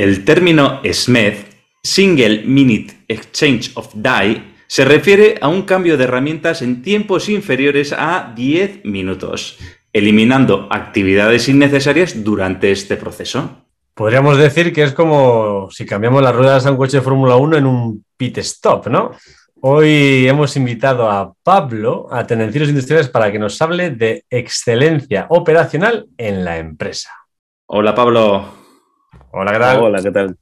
El término SMED, Single Minute Exchange of Die, se refiere a un cambio de herramientas en tiempos inferiores a 10 minutos, eliminando actividades innecesarias durante este proceso. Podríamos decir que es como si cambiamos las ruedas a un coche de Fórmula 1 en un pit stop, ¿no? Hoy hemos invitado a Pablo, a Tendencieros Industriales, para que nos hable de excelencia operacional en la empresa. Hola, Pablo. Hola, ¿qué tal? Hola, ¿qué tal?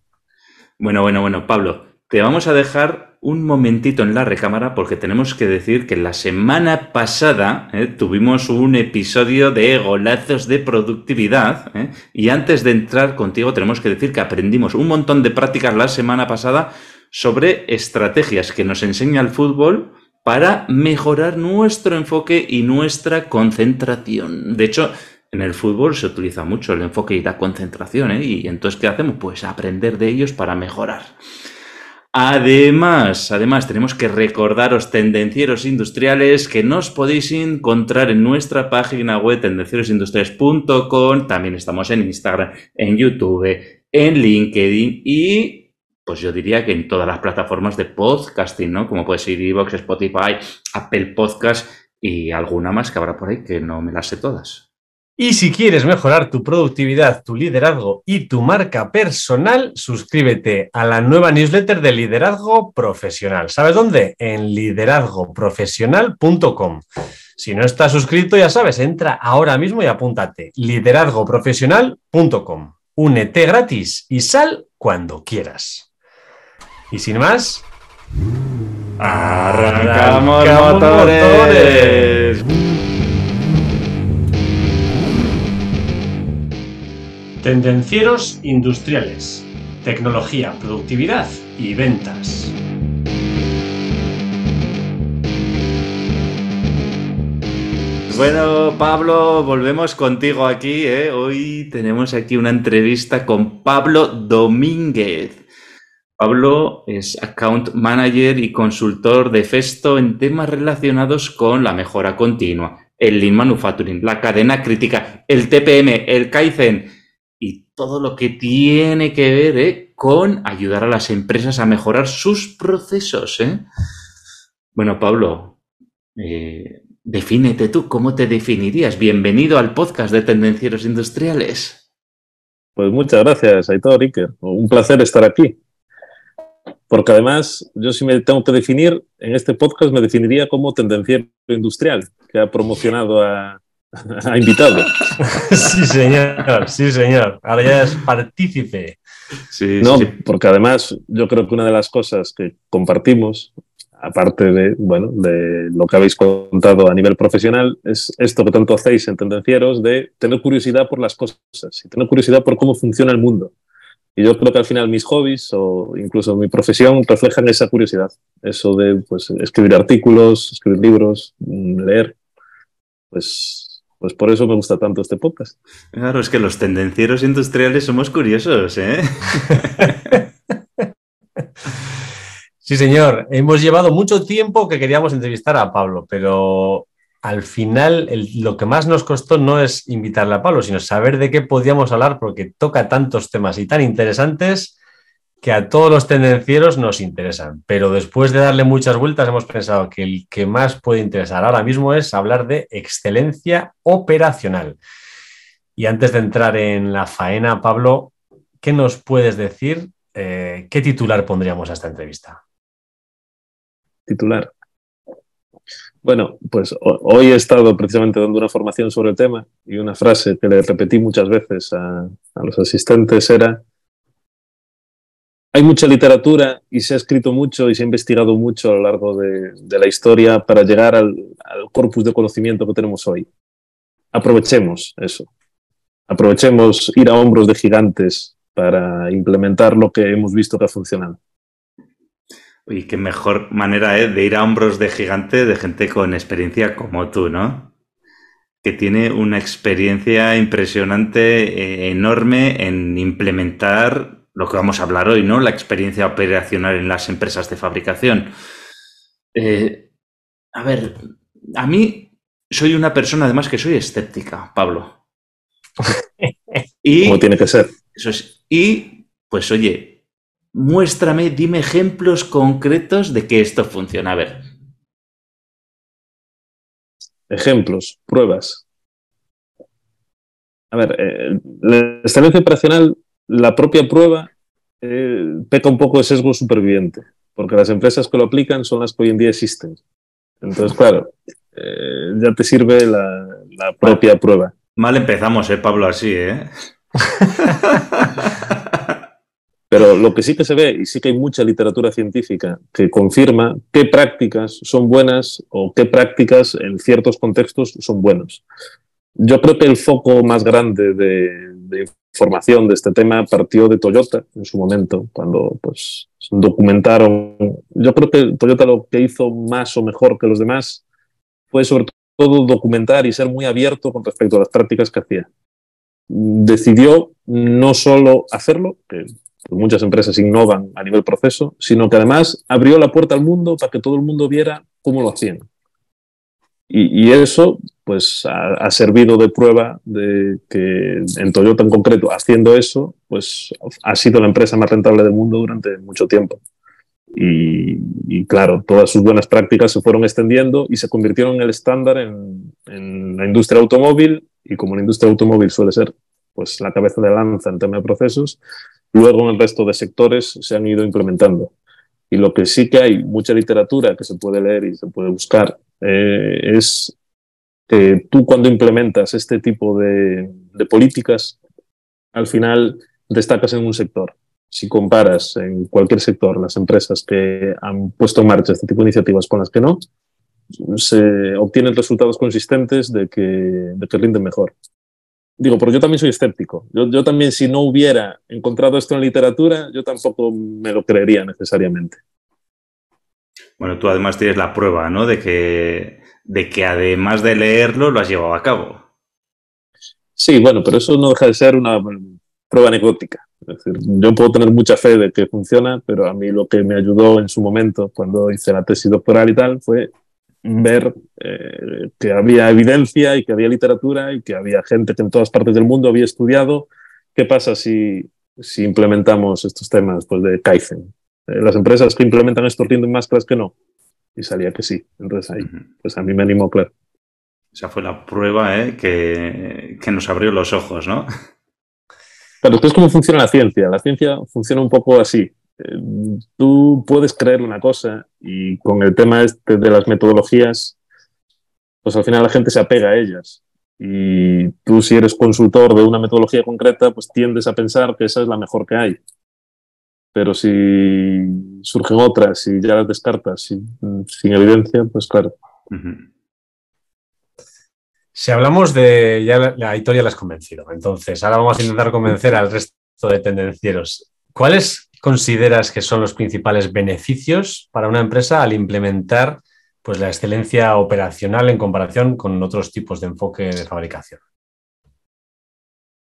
Bueno, bueno, bueno, Pablo, te vamos a dejar un momentito en la recámara porque tenemos que decir que la semana pasada eh, tuvimos un episodio de golazos de productividad eh, y antes de entrar contigo tenemos que decir que aprendimos un montón de prácticas la semana pasada sobre estrategias que nos enseña el fútbol para mejorar nuestro enfoque y nuestra concentración. De hecho, en el fútbol se utiliza mucho el enfoque y la concentración, ¿eh? Y entonces, ¿qué hacemos? Pues aprender de ellos para mejorar. Además, además, tenemos que recordaros, tendencieros industriales, que nos podéis encontrar en nuestra página web, tendencierosindustriales.com. También estamos en Instagram, en YouTube, en LinkedIn y pues yo diría que en todas las plataformas de podcasting, ¿no? Como puede ser Evox, Spotify, Apple Podcast y alguna más que habrá por ahí que no me las sé todas. Y si quieres mejorar tu productividad, tu liderazgo y tu marca personal, suscríbete a la nueva newsletter de Liderazgo Profesional. ¿Sabes dónde? En liderazgoprofesional.com. Si no estás suscrito, ya sabes, entra ahora mismo y apúntate. liderazgoprofesional.com. Únete gratis y sal cuando quieras. Y sin más, arrancamos, motores. Tendencieros industriales, tecnología, productividad y ventas. Bueno, Pablo, volvemos contigo aquí. ¿eh? Hoy tenemos aquí una entrevista con Pablo Domínguez. Pablo es account manager y consultor de Festo en temas relacionados con la mejora continua, el lean manufacturing, la cadena crítica, el TPM, el Kaizen todo lo que tiene que ver ¿eh? con ayudar a las empresas a mejorar sus procesos. ¿eh? Bueno, Pablo, eh, defínete tú, ¿cómo te definirías? Bienvenido al podcast de Tendencieros Industriales. Pues muchas gracias, Aitor Iker. Un placer estar aquí. Porque además, yo si me tengo que definir, en este podcast me definiría como tendenciero industrial, que ha promocionado a, a invitado. sí, señor, sí, señor. Ahora ya es partícipe. Sí, no, porque además yo creo que una de las cosas que compartimos, aparte de, bueno, de lo que habéis contado a nivel profesional, es esto que tanto hacéis en Tendencieros de tener curiosidad por las cosas y tener curiosidad por cómo funciona el mundo. Y yo creo que al final mis hobbies o incluso mi profesión reflejan esa curiosidad, eso de pues, escribir artículos, escribir libros, mm, leer. Pues, pues por eso me gusta tanto este podcast. Claro, es que los tendencieros industriales somos curiosos, ¿eh? Sí, señor. Hemos llevado mucho tiempo que queríamos entrevistar a Pablo, pero al final lo que más nos costó no es invitarle a Pablo, sino saber de qué podíamos hablar porque toca tantos temas y tan interesantes que a todos los tendencieros nos interesan. Pero después de darle muchas vueltas hemos pensado que el que más puede interesar ahora mismo es hablar de excelencia operacional. Y antes de entrar en la faena, Pablo, ¿qué nos puedes decir? Eh, ¿Qué titular pondríamos a esta entrevista? Titular. Bueno, pues hoy he estado precisamente dando una formación sobre el tema y una frase que le repetí muchas veces a, los asistentes era, hay mucha literatura y se ha escrito mucho y se ha investigado mucho a lo largo de, la historia para llegar al, corpus de conocimiento que tenemos hoy. Aprovechemos eso. Aprovechemos ir a hombros de gigantes para implementar lo que hemos visto que ha funcionado. Y qué mejor manera ¿eh? de ir a hombros de gigante de gente con experiencia como tú, ¿no? Que tiene una experiencia impresionante, eh, enorme en implementar lo que vamos a hablar hoy, ¿no? La experiencia operacional en las empresas de fabricación. Eh, a ver, a mí soy una persona además que soy escéptica, Pablo. y, Como tiene que ser. Eso es. Y pues oye, muéstrame, dime ejemplos concretos de que esto funciona. A ver. Ejemplos, pruebas. A ver, eh, la excelencia operacional, la propia prueba, eh, peca un poco de sesgo superviviente, porque las empresas que lo aplican son las que hoy en día existen. Entonces, claro, eh, ya te sirve la, la propia prueba. Mal empezamos, ¿eh, Pablo? Así, ¿eh? Pero lo que sí que se ve, y sí que hay mucha literatura científica que confirma qué prácticas son buenas o qué prácticas en ciertos contextos son buenos. Yo creo que el foco más grande de, de información de este tema partió de Toyota en su momento, cuando pues, documentaron. Yo creo que Toyota lo que hizo más o mejor que los demás fue sobre todo documentar y ser muy abierto con respecto a las prácticas que hacía. Decidió no solo hacerlo, que muchas empresas innovan a nivel proceso, sino que además abrió la puerta al mundo para que todo el mundo viera cómo lo hacían. Y, y eso pues ha, servido de prueba de que en Toyota en concreto, haciendo eso, pues ha sido la empresa más rentable del mundo durante mucho tiempo. Y, claro, todas sus buenas prácticas se fueron extendiendo y se convirtieron en el estándar en, en, la industria automóvil y como la industria automóvil suele ser pues la cabeza de lanza en tema de procesos, luego en el resto de sectores se han ido implementando. Y lo que sí que hay mucha literatura que se puede leer y se puede buscar eh, es que tú cuando implementas este tipo de, políticas, al final destacas en un sector si comparas en cualquier sector las empresas que han puesto en marcha este tipo de iniciativas con las que no, se obtienen resultados consistentes de que, de que rinden mejor. Digo, pero yo también soy escéptico. Yo, yo, también, si no hubiera encontrado esto en literatura, yo tampoco me lo creería necesariamente. Bueno, tú además tienes la prueba, ¿no? De que, de que además de leerlo, lo has llevado a cabo. Sí, bueno, pero eso no deja de ser una prueba anecdótica. Yo puedo tener mucha fe de que funciona, pero a mí lo que me ayudó en su momento, cuando hice la tesis doctoral y tal, fue ver eh, que había evidencia y que había literatura y que había gente que en todas partes del mundo había estudiado qué pasa si, si implementamos estos temas pues, de Kaizen. Eh, las empresas que implementan esto rinden más que las que no. Y salía que sí. Entonces ahí, pues a mí me animó, claro. Esa fue la prueba ¿eh? que, que nos abrió los ojos, ¿no? Pero esto es cómo funciona la ciencia. La ciencia funciona un poco así. Eh, tú puedes creer una cosa y con el tema este de las metodologías, pues al final la gente se apega a ellas. Y tú si eres consultor de una metodología concreta, pues tiendes a pensar que esa es la mejor que hay. Pero si surgen otras y ya las descartas sin, evidencia, pues claro. Si hablamos de. Ya la, la historia la has convencido. Entonces, ahora vamos a intentar convencer al resto de tendencieros. ¿Cuáles consideras que son los principales beneficios para una empresa al implementar pues, la excelencia operacional en comparación con otros tipos de enfoque de fabricación?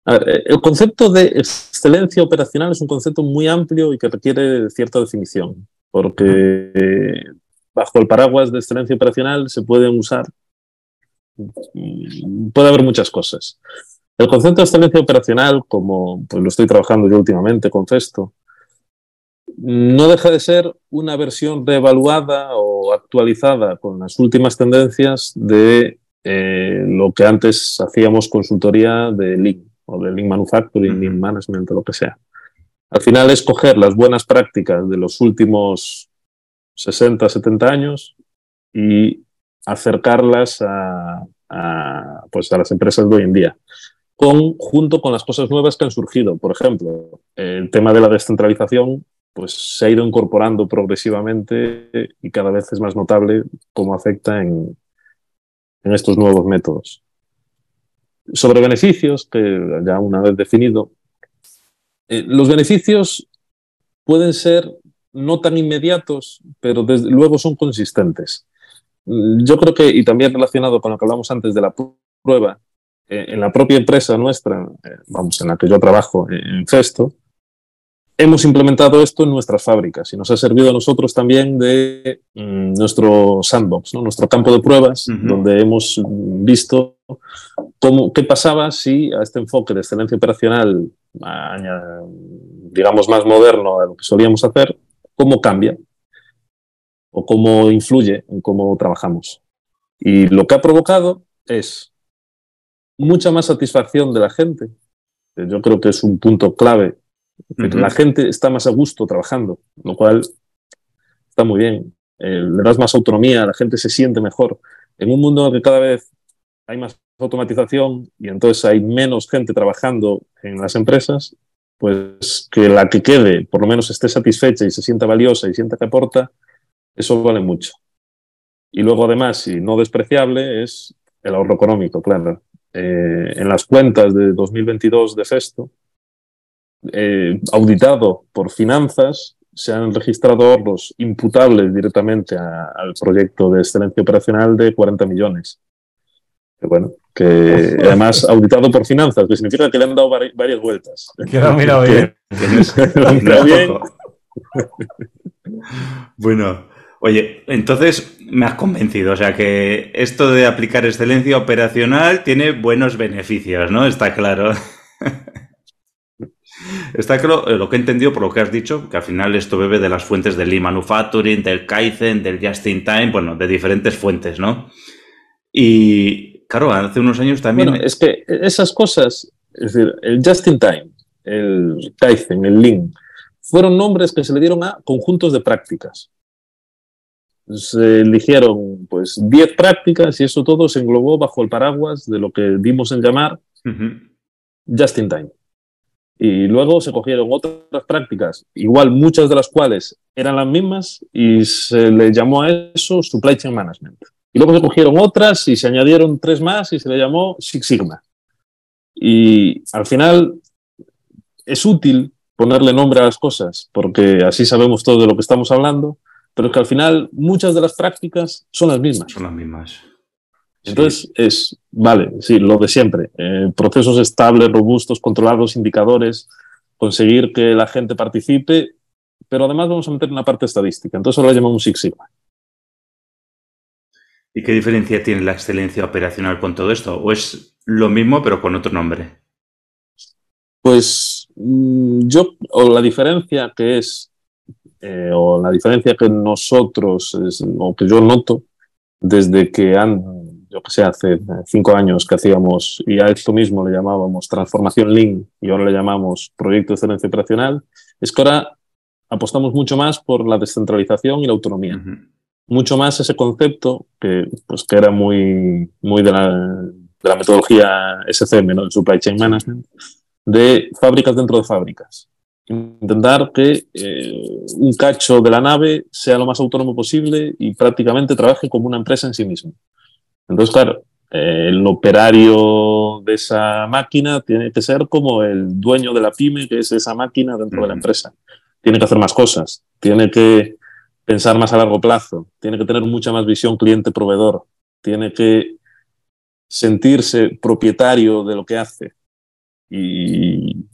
Ver, el concepto de excelencia operacional es un concepto muy amplio y que requiere cierta definición, porque bajo el paraguas de excelencia operacional se pueden usar puede haber muchas cosas. El concepto de excelencia operacional, como pues, lo estoy trabajando yo últimamente con Festo, no deja de ser una versión reevaluada o actualizada con las últimas tendencias de eh, lo que antes hacíamos consultoría de Lean o de Lean Manufacturing. Lean Management o lo que sea. Al final es coger las buenas prácticas de los últimos 60, 70 años y acercarlas a, a, pues a las empresas de hoy en día, con, junto con las cosas nuevas que han surgido. Por ejemplo, el tema de la descentralización pues, se ha ido incorporando progresivamente y cada vez es más notable cómo afecta en, en estos nuevos métodos. Sobre beneficios, que ya una vez definido, eh, los beneficios pueden ser no tan inmediatos, pero desde luego son consistentes. Yo creo que, y también relacionado con lo que hablamos antes de la prueba, eh, en la propia empresa nuestra, eh, vamos, en la que yo trabajo, en Festo, hemos implementado esto en nuestras fábricas y nos ha servido a nosotros también de mm, nuestro sandbox, ¿no? nuestro campo de pruebas, donde hemos visto cómo, qué pasaba si a este enfoque de excelencia operacional, digamos, más moderno a lo que solíamos hacer, cómo cambia o cómo influye en cómo trabajamos. Y lo que ha provocado es mucha más satisfacción de la gente. Yo creo que es un punto clave la gente está más a gusto trabajando, lo cual está muy bien. Eh, le das más autonomía, la gente se siente mejor. En un mundo en el que cada vez hay más automatización y entonces hay menos gente trabajando en las empresas, pues que la que quede por lo menos esté satisfecha y se sienta valiosa y sienta que aporta, eso vale mucho. Y luego además, y no despreciable, es el ahorro económico, claro. Eh, en las cuentas de 2022 de Festo, eh, auditado por finanzas, se han registrado ahorros imputables directamente al proyecto de excelencia operacional de 40 millones. Que bueno, que además auditado por finanzas, que significa que le han dado varias vueltas. Que lo han mirado bien. bien. bueno, oye, entonces me has convencido, o sea que esto de aplicar excelencia operacional tiene buenos beneficios, ¿no? Está claro. Está claro eh, lo que he entendido por lo que has dicho, que al final esto bebe de las fuentes del Lean Manufacturing, del Kaizen, del Just in Time, bueno, de diferentes fuentes, ¿no? Y claro, hace unos años también. Bueno, es que esas cosas, es decir, el Just in Time, el Kaizen, el Lean, fueron nombres que se le dieron a conjuntos de prácticas. Se eligieron pues 10 prácticas y eso todo se englobó bajo el paraguas de lo que dimos en llamar Just in Time. Y luego se cogieron otras prácticas, igual muchas de las cuales eran las mismas, y se le llamó a eso Supply Chain Management. Y luego se cogieron otras y se añadieron tres más y se le llamó Six Sigma. Y al final es útil ponerle nombre a las cosas, porque así sabemos todo de lo que estamos hablando, pero es que al final muchas de las prácticas son las mismas. Son las mismas. Entonces, es, vale, sí, lo de siempre. Eh, procesos estables, robustos, controlados, indicadores, conseguir que la gente participe, pero además vamos a meter una parte estadística. Entonces ahora lo llamamos Six Sigma. ¿Y qué diferencia tiene la excelencia operacional con todo esto? ¿O es lo mismo pero con otro nombre? Pues mm, yo, o la diferencia que es, eh, o la diferencia que nosotros, o que yo noto, desde que han yo que sé, hace cinco años que hacíamos, y a esto mismo le llamábamos transformación Lean y ahora le llamamos proyecto de excelencia operacional, es que ahora apostamos mucho más por la descentralización y la autonomía. Mucho más ese concepto que, pues, que era muy, muy de, la, de la metodología SCM, ¿no? el Supply Chain Management, de fábricas dentro de fábricas. Intentar que eh, un cacho de la nave sea lo más autónomo posible y prácticamente trabaje como una empresa en sí mismo. Entonces, claro, el operario de esa máquina tiene que ser como el dueño de la pyme, que es esa máquina dentro de la empresa. Tiene que hacer más cosas, tiene que pensar más a largo plazo, tiene que tener mucha más visión cliente-proveedor, tiene que sentirse propietario de lo que hace. Y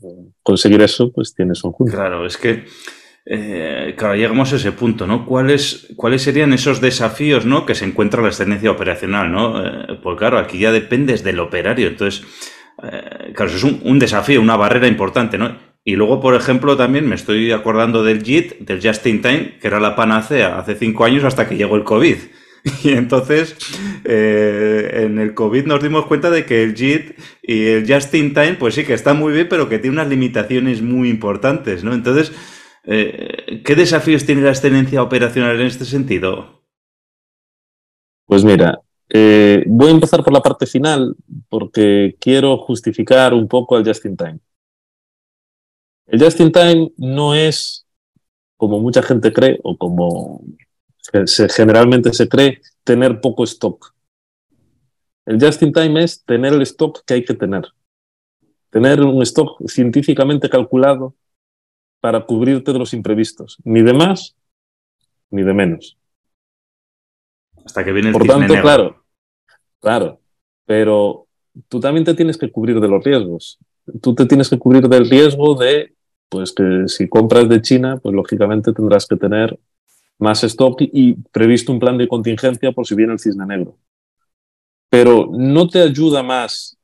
conseguir eso, pues tiene su junto. Claro, es que eh, claro, llegamos a ese punto, ¿no? ¿Cuáles, ¿Cuáles serían esos desafíos, ¿no? Que se encuentra la excelencia operacional, ¿no? Eh, pues claro, aquí ya dependes del operario. Entonces, eh, claro, es un, desafío, una barrera importante, ¿no? Y luego, por ejemplo, también me estoy acordando del JIT, del Just in Time, que era la panacea hace cinco años hasta que llegó el COVID. Y entonces, en el COVID nos dimos cuenta de que el JIT y el Just in Time, pues sí que está muy bien, pero que tiene unas limitaciones muy importantes, ¿no? Entonces, eh, ¿Qué desafíos tiene la excelencia operacional en este sentido? Pues mira, eh, voy a empezar por la parte final porque quiero justificar un poco el just in time. El just in time no es, como mucha gente cree o como generalmente se cree, tener poco stock. El just in time es tener el stock que hay que tener. Tener un stock científicamente calculado para cubrirte de los imprevistos, ni de más ni de menos. Hasta que viene el Por tanto, claro, claro, pero tú también te tienes que cubrir de los riesgos. Tú te tienes que cubrir del riesgo de pues que si compras de China, pues lógicamente tendrás que tener más stock y previsto un plan de contingencia por si viene el cisne negro. Pero no te ayuda más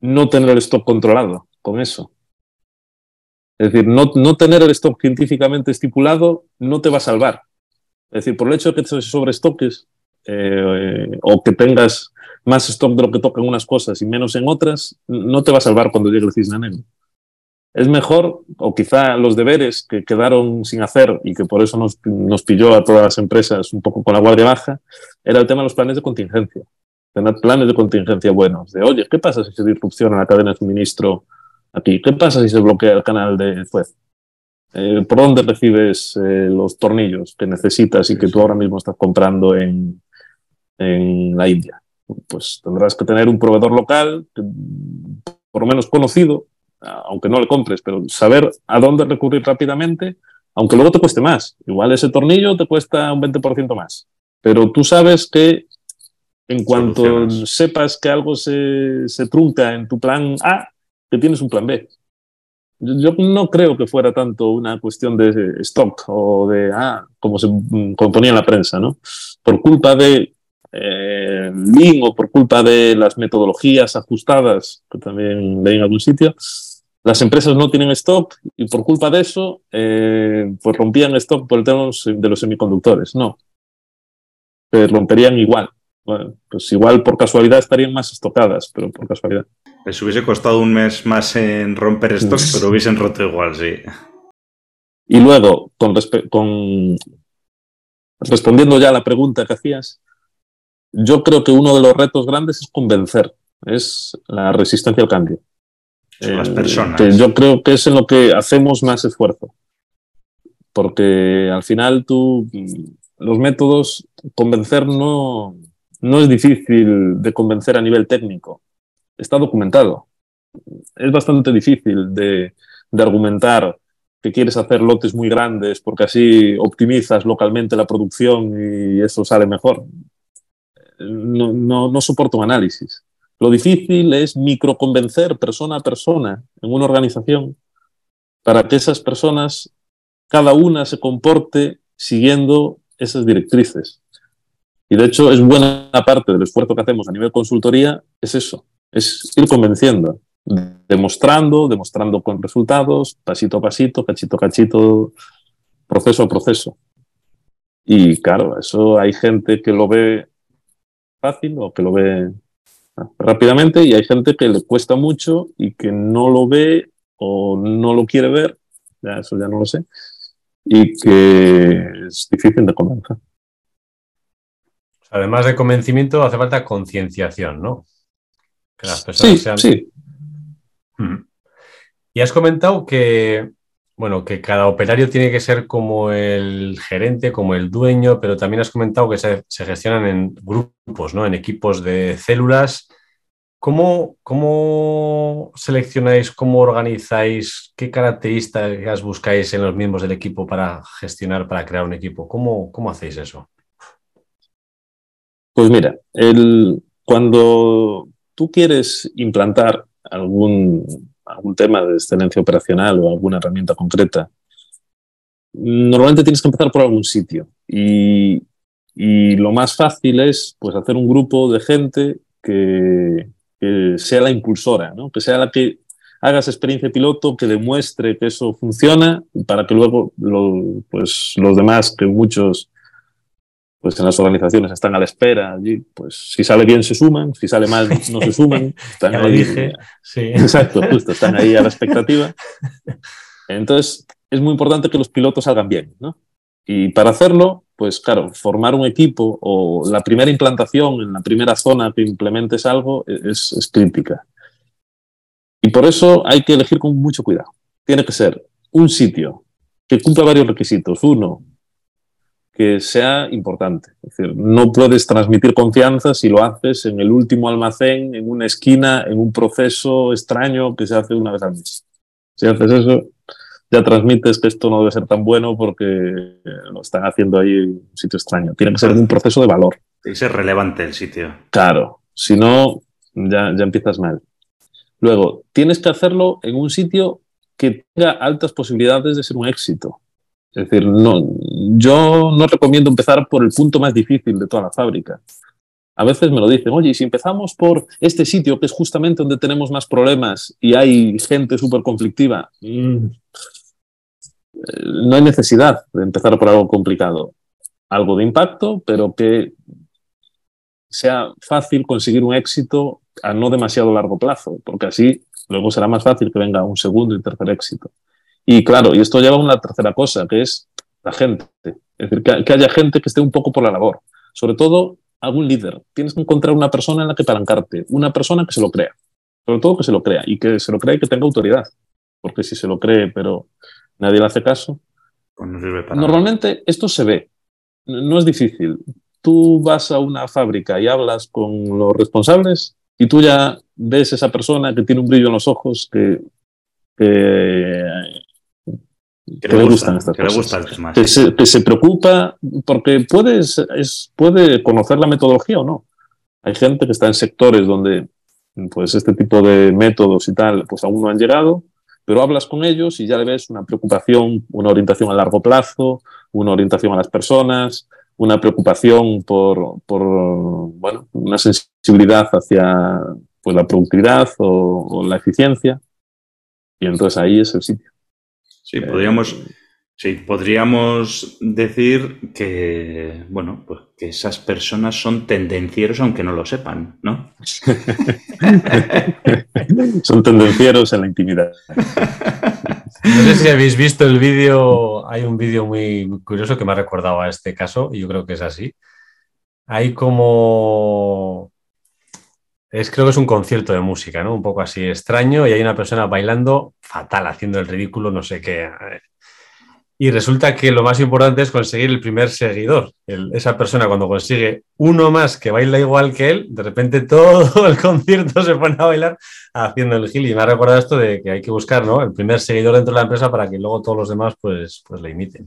no tener el stock controlado con eso. Es decir, no, no tener el stock científicamente estipulado no te va a salvar. Es decir, por el hecho de que te sobrestoques eh, o que tengas más stock de lo que toca en unas cosas y menos en otras, no te va a salvar cuando llegue el cisne negro. Es mejor, o quizá los deberes que quedaron sin hacer y que por eso nos, nos pilló a todas las empresas un poco con la guardia baja, era el tema de los planes de contingencia. Tener planes de contingencia buenos. De, oye, ¿qué pasa si se disrupciona la cadena de suministro aquí? ¿Qué pasa si se bloquea el canal de Suez? Eh, ¿Por dónde recibes eh, los tornillos que necesitas y que tú ahora mismo estás comprando en, en la India? Pues tendrás que tener un proveedor local, por lo menos conocido, aunque no le compres, pero saber a dónde recurrir rápidamente, aunque luego te cueste más. Igual ese tornillo te cuesta un 20% más. Pero tú sabes que en cuanto sepas que algo se, se, trunca en tu plan A, que tienes un plan B. Yo, no creo que fuera tanto una cuestión de stock o de, ah, como se componía en la prensa, ¿no? Por culpa de eh, o por culpa de las metodologías ajustadas, que también leí en algún sitio, las empresas no tienen stock y por culpa de eso, eh, pues rompían stock por el tema de los semiconductores. No, se romperían igual. Bueno, pues igual por casualidad estarían más estocadas, pero por casualidad. Les hubiese costado un mes más en romper stock, pero hubiesen roto igual, sí. Y luego, con, con respondiendo ya a la pregunta que hacías, yo creo que uno de los retos grandes es convencer, es la resistencia al cambio. las eh, personas. yo creo que es en lo que hacemos más esfuerzo. Porque al final tú, los métodos, convencer no, no es difícil de convencer a nivel técnico. Está documentado. Es bastante difícil de, argumentar que quieres hacer lotes muy grandes porque así optimizas localmente la producción y eso sale mejor no, no soporto un análisis. Lo difícil es microconvencer persona a persona en una organización para que esas personas, cada una se comporte siguiendo esas directrices. Y de hecho es buena parte del esfuerzo que hacemos a nivel consultoría, es eso, es ir convenciendo, demostrando, demostrando con resultados, pasito a pasito, cachito a cachito, proceso a proceso. Y claro, eso hay gente que lo ve fácil o que lo ve rápidamente y hay gente que le cuesta mucho y que no lo ve o no lo quiere ver, ya eso ya no lo sé, y que es difícil de convencer. Además de convencimiento, hace falta concienciación, ¿no? Que las personas sean... sí. Y has comentado que bueno, que cada operario tiene que ser como el gerente, como el dueño, pero también has comentado que se, gestionan en grupos, ¿no? En equipos de células. ¿Cómo, ¿Cómo, seleccionáis, cómo organizáis, qué características buscáis en los miembros del equipo para gestionar, para crear un equipo? ¿Cómo, cómo hacéis eso? Pues mira, el, cuando tú quieres implantar algún, algún tema de excelencia operacional o alguna herramienta concreta, normalmente tienes que empezar por algún sitio. Y, lo más fácil es pues, hacer un grupo de gente que, sea la impulsora, que sea la que haga esa experiencia piloto, que demuestre que eso funciona, para que luego pues, los demás, que muchos pues en las organizaciones están a la espera allí, pues si sale bien se suman, si sale mal no se suman. Están ya lo dije, sí. Exacto, justo, están ahí a la expectativa. Entonces, es muy importante que los pilotos salgan bien, ¿no? Y para hacerlo, pues claro, formar un equipo o la primera implantación en la primera zona que implementes algo es, es crítica. Y por eso hay que elegir con mucho cuidado. Tiene que ser un sitio que cumpla varios requisitos. Uno, que sea importante. Es decir, no puedes transmitir confianza si lo haces en el último almacén, en una esquina, en un proceso extraño que se hace una vez al mes. Si haces eso, ya transmites que esto no debe ser tan bueno porque lo están haciendo ahí en un sitio extraño. Tiene que ser un proceso de valor. Tiene que ser relevante el sitio. Claro, si no, ya, ya empiezas mal. Luego, tienes que hacerlo en un sitio que tenga altas posibilidades de ser un éxito. Es decir, no, yo no recomiendo empezar por el punto más difícil de toda la fábrica. A veces me lo dicen, oye, si empezamos por este sitio, que es justamente donde tenemos más problemas y hay gente súper conflictiva, mm, no hay necesidad de empezar por algo complicado. Algo de impacto, pero que sea fácil conseguir un éxito a no demasiado largo plazo, porque así luego será más fácil que venga un segundo y tercer éxito. Y claro, y esto lleva a una tercera cosa, que es la gente. Es decir, que, haya gente que esté un poco por la labor. Sobre todo algún líder. Tienes que encontrar una persona en la que palancarte, una persona que se lo crea. Sobre todo que se lo crea y que se lo crea y que tenga autoridad. Porque si se lo cree, pero nadie le hace caso. Pues no Normalmente esto se ve. No es difícil. Tú vas a una fábrica y hablas con los responsables y tú ya ves esa persona que tiene un brillo en los ojos que, que, le, gustan estas cosas. que, se, que, se, preocupa porque puedes, es, puede conocer la metodología o no. Hay gente que está en sectores donde pues este tipo de métodos y tal pues aún no han llegado, pero hablas con ellos y ya le ves una preocupación, una orientación a largo plazo, una orientación a las personas, una preocupación por, por bueno, una sensibilidad hacia pues, la productividad o, la eficiencia. Y entonces ahí es el sitio. Sí, podríamos, eh, sí, podríamos decir que, bueno, pues que esas personas son tendencieros aunque no lo sepan, ¿no? son tendencieros en la intimidad. No sé si habéis visto el vídeo, hay un vídeo muy curioso que me ha recordado a este caso y yo creo que es así. Hay como... Es, creo que es un concierto de música, ¿no? Un poco así extraño y hay una persona bailando fatal, haciendo el ridículo, no sé qué. Y resulta que lo más importante es conseguir el primer seguidor. esa persona cuando consigue uno más que baila igual que él, de repente todo el concierto se pone a bailar haciendo el gil. Y me ha recordado esto de que hay que buscar ¿no? el primer seguidor dentro de la empresa para que luego todos los demás pues, pues le imiten.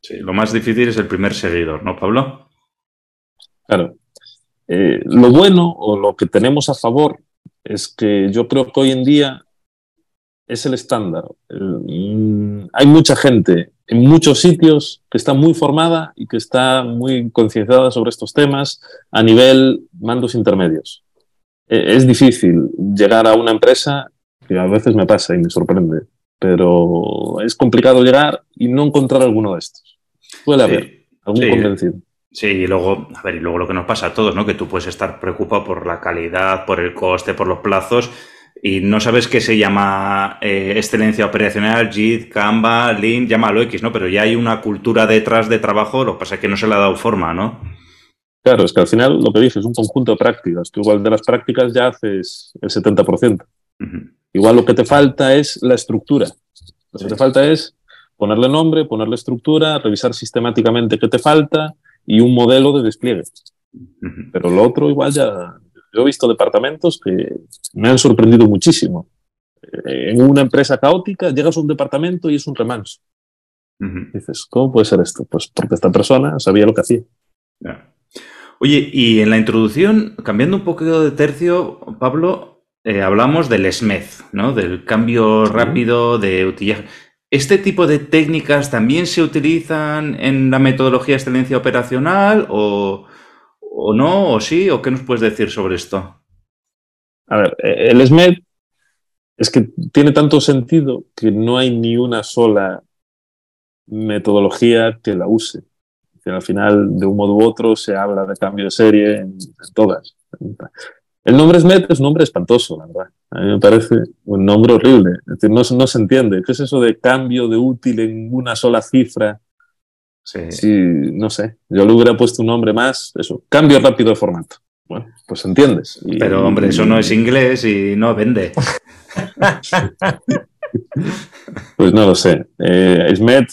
Sí, lo más difícil es el primer seguidor, ¿no, Pablo? Claro. Eh, lo bueno o lo que tenemos a favor es que yo creo que hoy en día es el estándar. Mm, hay mucha gente en muchos sitios que está muy formada y que está muy concienciada sobre estos temas a nivel mandos intermedios. E, es difícil llegar a una empresa, que a veces me pasa y me sorprende, pero es complicado llegar y no encontrar alguno de estos. Puede haber algún convencido. Sí, y luego, a ver, y luego lo que nos pasa a todos, ¿no? Que tú puedes estar preocupado por la calidad, por el coste, por los plazos, y no sabes qué se llama eh, excelencia operacional, JIT, Canva, Lean, llámalo X, ¿no? Pero ya hay una cultura detrás de trabajo, lo que pasa es que no se le ha dado forma, ¿no? Claro, es que al final lo que dices es un conjunto de prácticas. Tú igual de las prácticas ya haces el 70%. Igual lo que te falta es la estructura. Lo que te falta es ponerle nombre, ponerle estructura, revisar sistemáticamente qué te falta y un modelo de despliegue. Pero lo otro igual ya, yo he visto departamentos que me han sorprendido muchísimo. Eh, en una empresa caótica llegas a un departamento y es un remanso. Dices, ¿cómo puede ser esto? Pues porque esta persona sabía lo que hacía. Oye, y en la introducción, cambiando un poquito de tercio, Pablo, eh, hablamos del SMED, ¿no? Del cambio rápido de utillaje. ¿Este tipo de técnicas también se utilizan en la metodología de excelencia operacional o, ¿O no? ¿O sí? ¿O qué nos puedes decir sobre esto? A ver, eh, el SMED es que tiene tanto sentido que no hay ni una sola metodología que la use. al final, de un modo u otro, se habla de cambio de serie en, todas. El nombre SMED es un nombre espantoso, la verdad. A mí me parece un nombre horrible. Es decir, no, no se entiende. ¿Qué es eso de cambio de útil en una sola cifra? Sí. no sé, yo le hubiera puesto un nombre más, eso, cambio rápido de formato. Bueno, pues entiendes. Pero hombre, eso no es inglés y no vende. pues no lo sé. Eh, SMET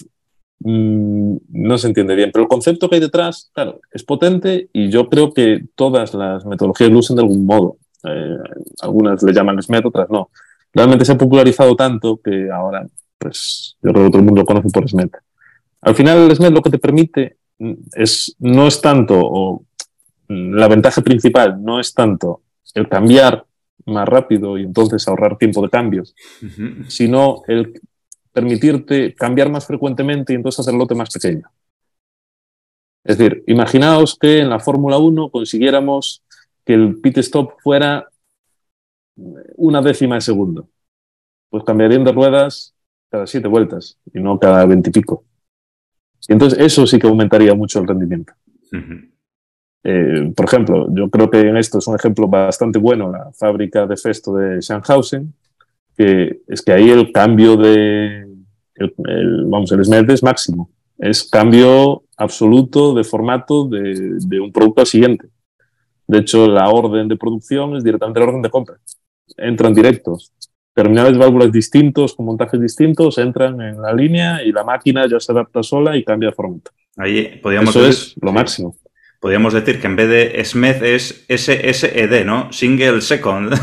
mm, no se entiende bien, pero el concepto que hay detrás, claro, es potente y yo creo que todas las metodologías lo usan de algún modo. Eh, algunas le llaman SMET, otras no. Realmente se ha popularizado tanto que ahora, pues, yo creo que todo el mundo lo conoce por SMET. Al final el SMED lo que te permite mm, es, no es tanto, o mm, la ventaja principal no es tanto el cambiar más rápido y entonces ahorrar tiempo de cambio, sino el permitirte cambiar más frecuentemente y entonces hacer el lote más pequeño. Es decir, imaginaos que en la Fórmula 1 consiguiéramos que el pit stop fuera una décima de segundo. Pues cambiarían de ruedas cada siete vueltas y no cada veintipico. Y entonces eso sí que aumentaría mucho el rendimiento. Eh, por ejemplo, yo creo que en esto es un ejemplo bastante bueno, la fábrica de Festo de Shanghausen, que es que ahí el cambio de, el, vamos, el SMED es máximo. Es cambio absoluto de formato de, de, un producto al siguiente. De hecho, la orden de producción es directamente la orden de compra. Entran directos. Terminales válvulas distintos, con montajes distintos, entran en la línea y la máquina ya se adapta sola y cambia de formato. Ahí podríamos Eso es lo máximo. Podríamos decir que en vez de SMED es SSED, ¿no? Single Second.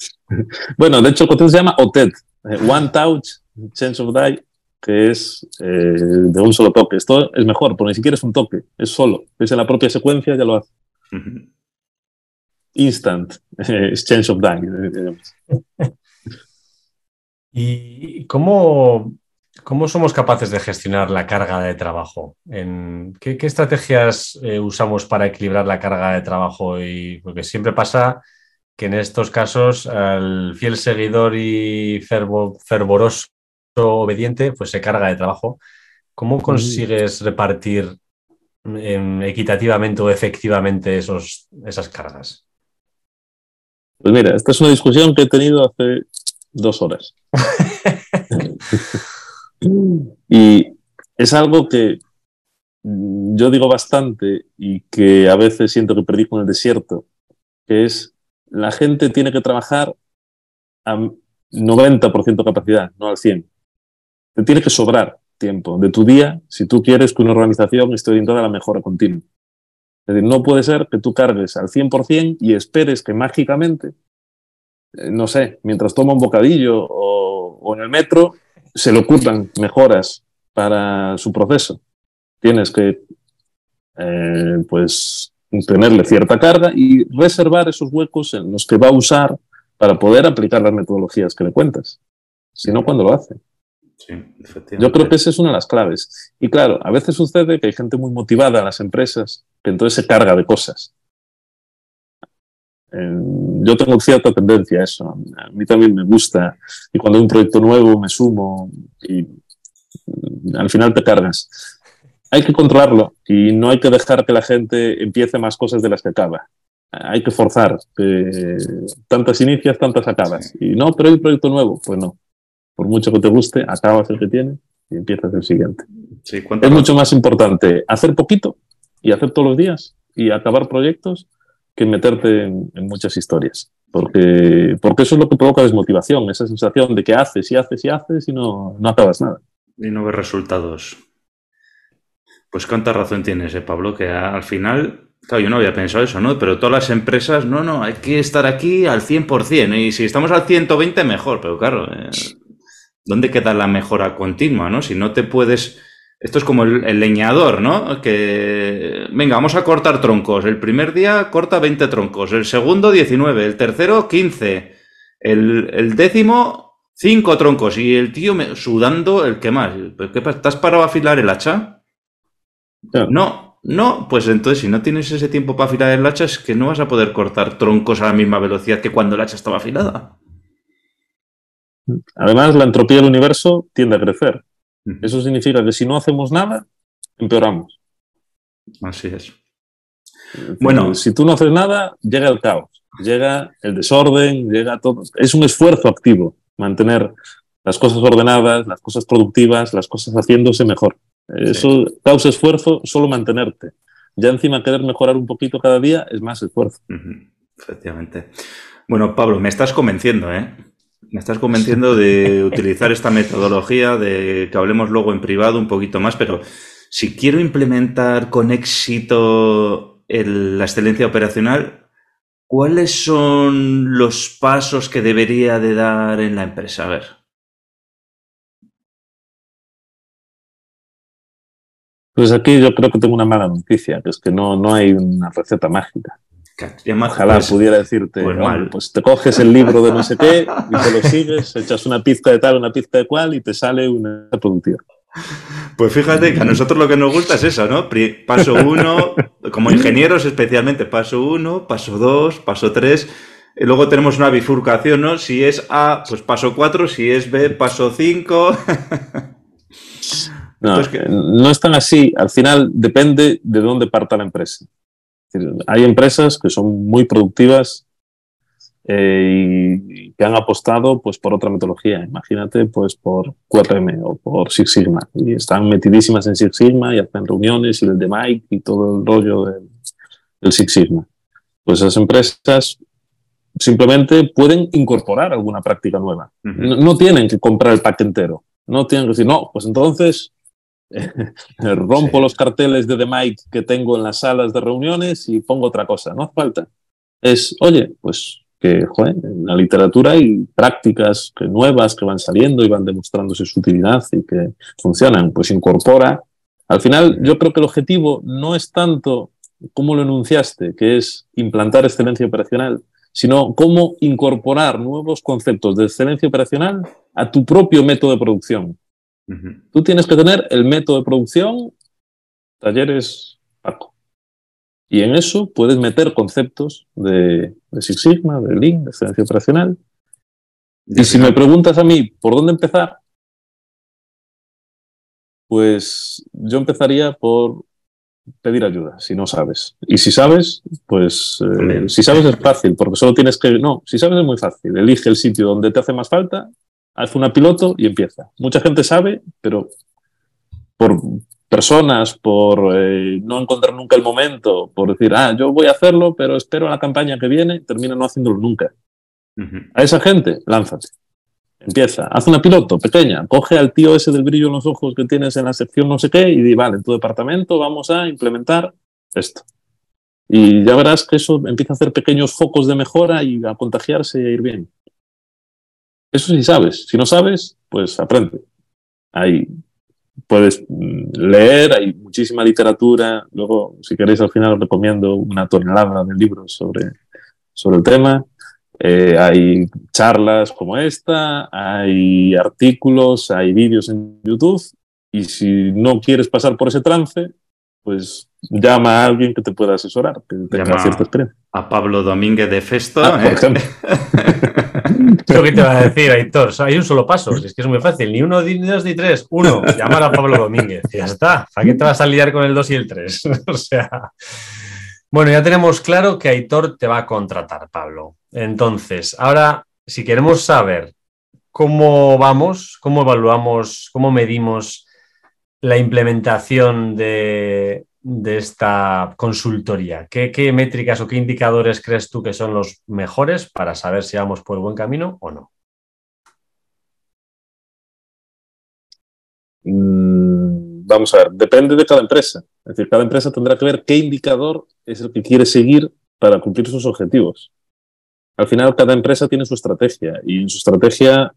bueno, de hecho el concepto se llama OTED, eh, One Touch Change of Die, que es eh, de un solo toque. Esto es mejor, porque ni siquiera es un toque, es solo. Es en la propia secuencia, ya lo hace. Uh -huh. Instant eh, Change of Die. ¿Y cómo, cómo somos capaces de gestionar la carga de trabajo? ¿En qué, qué, estrategias eh, usamos para equilibrar la carga de trabajo? Y, porque siempre pasa que en estos casos el fiel seguidor y fervo, fervoroso obediente pues se carga de trabajo. ¿Cómo consigues repartir eh, equitativamente o efectivamente esos, esas cargas? Pues mira, esta es una discusión que he tenido hace dos horas. y es algo que yo digo bastante y que a veces siento que predico en el desierto, que es la gente tiene que trabajar a 90% capacidad, no al 100%. Te tiene que sobrar tiempo de tu día si tú quieres que una organización esté orientada a la mejora continua. Es decir, no puede ser que tú cargues al 100% y esperes que mágicamente, eh, no sé, mientras toma un bocadillo o, en el metro, se le ocurran mejoras para su proceso. Tienes que, eh, pues, tenerle cierta carga y reservar esos huecos en los que va a usar para poder aplicar las metodologías que le cuentas. Si no, ¿cuándo lo hace? Sí, Yo creo que esa es una de las claves. Y claro, a veces sucede que hay gente muy motivada en las empresas que entonces se carga de cosas. Eh, yo tengo cierta tendencia a eso. A mí también me gusta. Y cuando hay un proyecto nuevo me sumo y mm, al final te cargas. Hay que controlarlo y no hay que dejar que la gente empiece más cosas de las que acaba. Hay que forzar. que tantas inicias, tantas acabas. Y no, pero hay un proyecto nuevo. Pues no por mucho que te guste, acabas el que tienes y empiezas el siguiente. Sí, es mucho más importante hacer poquito y hacer todos los días y acabar proyectos que meterte en, en, muchas historias. Porque, porque eso es lo que provoca desmotivación, esa sensación de que haces y haces y haces y no, no acabas nada. Y no ves resultados. Pues cuánta razón tienes, eh, Pablo, que al final Claro, yo no había pensado eso, ¿no? Pero todas las empresas, no, no, hay que estar aquí al 100%. Y si estamos al 120, mejor. Pero claro, eh, ¿dónde queda la mejora continua, no? Si no te puedes... Esto es como el, el, leñador, ¿no? Que, venga, vamos a cortar troncos. El primer día corta 20 troncos, el segundo 19, el tercero 15, el, el décimo 5 troncos y el tío me, sudando el que más. ¿Qué, ¿Estás parado a afilar el hacha? Claro. No, no, pues entonces si no tienes ese tiempo para afilar el hacha es que no vas a poder cortar troncos a la misma velocidad que cuando el hacha estaba afilada. Además, la entropía del universo tiende a crecer. Eso significa que si no hacemos nada, empeoramos. Así es. Bueno, si tú no haces nada, llega el caos, llega el desorden, llega todo. Es un esfuerzo activo mantener las cosas ordenadas, las cosas productivas, las cosas haciéndose mejor. Eso sí. causa esfuerzo solo mantenerte. Ya encima querer mejorar un poquito cada día es más esfuerzo. Uh -huh. Efectivamente. Bueno, Pablo, me estás convenciendo, ¿eh? Me estás convenciendo de utilizar esta metodología, de que hablemos luego en privado un poquito más, pero si quiero implementar con éxito la excelencia operacional, ¿cuáles son los pasos que debería de dar en la empresa? A ver. Pues aquí yo creo que tengo una mala noticia, que es que no, no hay una receta mágica. Ojalá pues, pudiera decirte, pues, pues, te coges el libro de no sé qué y te lo sigues, echas una pizca de tal, una pizca de cual y te sale una producción. Pues fíjate que a nosotros lo que nos gusta es eso, ¿no? Paso uno, como ingenieros especialmente, paso uno, paso dos, paso tres. Y luego tenemos una bifurcación, ¿no? Si es A, pues paso cuatro, si es B, paso cinco. No, no es tan así. Al final depende de dónde parta la empresa. Hay empresas que son muy productivas eh, y que han apostado pues, por otra metodología. Imagínate pues, por QRM o por Six Sigma. Y están metidísimas en Six Sigma y hacen reuniones y el de Mike y todo el rollo del, Six Sigma. Pues esas empresas simplemente pueden incorporar alguna práctica nueva. no, tienen que comprar el pack entero. No tienen que decir, no, pues entonces rompo los carteles de The Mike que tengo en las salas de reuniones y pongo otra cosa. No hace falta. Es, oye, pues que en la literatura hay prácticas que, nuevas que van saliendo y van demostrándose su utilidad y que funcionan. Pues incorpora. Al final, yo creo que el objetivo no es tanto cómo lo enunciaste, que es implantar excelencia operacional, sino cómo incorporar nuevos conceptos de excelencia operacional a tu propio método de producción. Tú tienes que tener el método de producción, talleres Paco. Y en eso puedes meter conceptos de, Six Sigma, de Lean, de excelencia operacional. Y si me preguntas a mí por dónde empezar, pues yo empezaría por pedir ayuda, si no sabes. Y si sabes, pues eh, si sabes es fácil, porque solo tienes que... No, si sabes es muy fácil. Elige el sitio donde te hace más falta haz una piloto y empieza. Mucha gente sabe, pero por personas, por eh, no encontrar nunca el momento, por decir, ah, yo voy a hacerlo, pero espero a la campaña que viene, termina no haciéndolo nunca. A esa gente, lánzate. Empieza, haz una piloto pequeña, coge al tío ese del brillo en los ojos que tienes en la sección no sé qué y di, vale, en tu departamento vamos a implementar esto. Y ya verás que eso empieza a hacer pequeños focos de mejora y a contagiarse y a ir bien. Eso sí sabes. Si no sabes, pues aprende. Ahí puedes mm, leer, hay muchísima literatura. Luego, si queréis, al final os recomiendo una tonelada de libros sobre, sobre el tema. Eh, hay charlas como esta, hay artículos, hay vídeos en YouTube. Y si no quieres pasar por ese trance, pues llama a alguien que te pueda asesorar, que tenga cierta experiencia. A Pablo Domínguez de Festo. Ah, por ¿eh? ejemplo. Que te va a decir, Aitor, hay un solo paso, es que es muy fácil, ni uno, ni dos, ni tres, uno, llamar a Pablo Domínguez, y ya está, ¿para qué te vas a liar con el dos y el tres? o sea, bueno, ya tenemos claro que Aitor te va a contratar, Pablo. Entonces, ahora, si queremos saber cómo vamos, cómo evaluamos, cómo medimos la implementación de, de esta consultoría? ¿Qué, métricas o qué indicadores crees tú que son los mejores para saber si vamos por el buen camino o no? Mm, vamos a ver, depende de cada empresa. Es decir, cada empresa tendrá que ver qué indicador es el que quiere seguir para cumplir sus objetivos. Al final, cada empresa tiene su estrategia y en su estrategia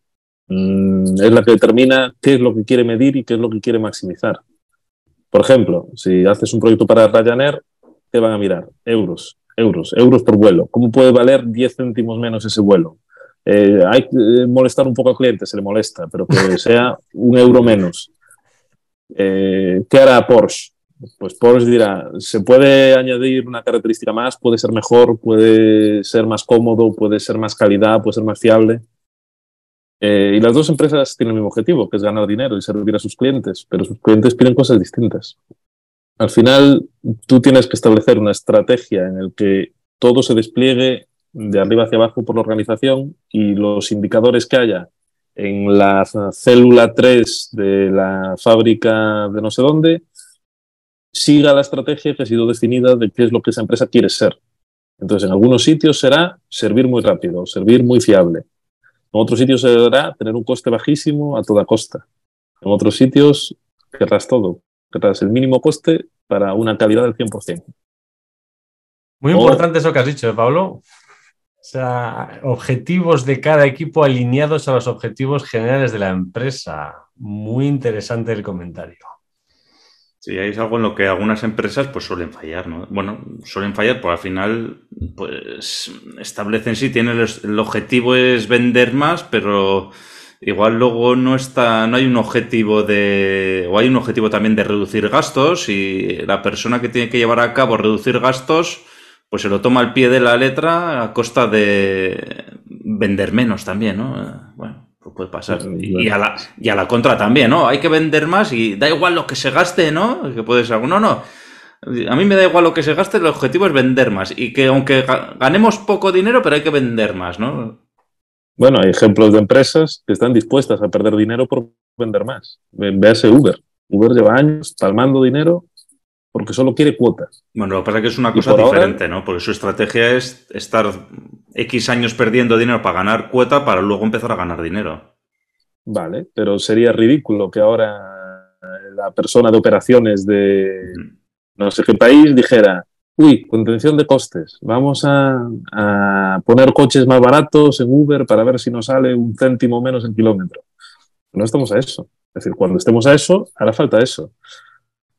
mm, es la que determina qué es lo que quiere medir y qué es lo que quiere maximizar. Por ejemplo, si haces un proyecto para Ryanair, ¿qué van a mirar? Euros, euros, euros por vuelo. ¿Cómo puede valer 10 céntimos menos ese vuelo? Eh, hay que eh, molestar un poco al cliente, se le molesta, pero que sea un euro menos. Eh, ¿Qué hará Porsche? Pues Porsche dirá, se puede añadir una característica más, puede ser mejor, puede ser más cómodo, puede ser más calidad, puede ser más fiable. Eh, y las dos empresas tienen el mismo objetivo, que es ganar dinero y servir a sus clientes, pero sus clientes piden cosas distintas. Al final, tú tienes que establecer una estrategia en la que todo se despliegue de arriba hacia abajo por la organización y los indicadores que haya en la célula 3 de la fábrica de no sé dónde, siga la estrategia que ha sido definida de qué es lo que esa empresa quiere ser. Entonces, en algunos sitios será servir muy rápido, servir muy fiable. En otros sitios se deberá tener un coste bajísimo a toda costa. En otros sitios querrás todo. Querrás el mínimo coste para una calidad del 100%. Muy importante eso que has dicho, ¿eh, Pablo. O sea, objetivos de cada equipo alineados a los objetivos generales de la empresa. Muy interesante el comentario. Sí, ahí es algo en lo que algunas empresas pues suelen fallar, ¿no? Bueno, suelen fallar, pues al final pues establecen sí, tienen el, el objetivo es vender más, pero igual luego no está, no hay un objetivo de, o hay un objetivo también de reducir gastos y la persona que tiene que llevar a cabo reducir gastos, pues se lo toma al pie de la letra a costa de vender menos también, ¿no? Bueno. Pues puede pasar. Y a, la, y a la contra también, ¿no? Hay que vender más y da igual lo que se gaste, ¿no? Que puede ser, no, no. A mí me da igual lo que se gaste, el objetivo es vender más. Y que aunque ganemos poco dinero, pero hay que vender más, ¿no? Bueno, hay ejemplos de empresas que están dispuestas a perder dinero por vender más. Véase Uber. Uber lleva años palmando dinero porque solo quiere cuotas. Bueno, lo que pasa es que es una cosa diferente, ahora, ¿no? Porque su estrategia es estar X años perdiendo dinero para ganar cuota para luego empezar a ganar dinero. Vale, pero sería ridículo que ahora la persona de operaciones de no sé qué país dijera, uy, contención de costes, vamos a, a poner coches más baratos en Uber para ver si nos sale un céntimo menos en kilómetro. No estamos a eso. Es decir, cuando estemos a eso, hará falta eso.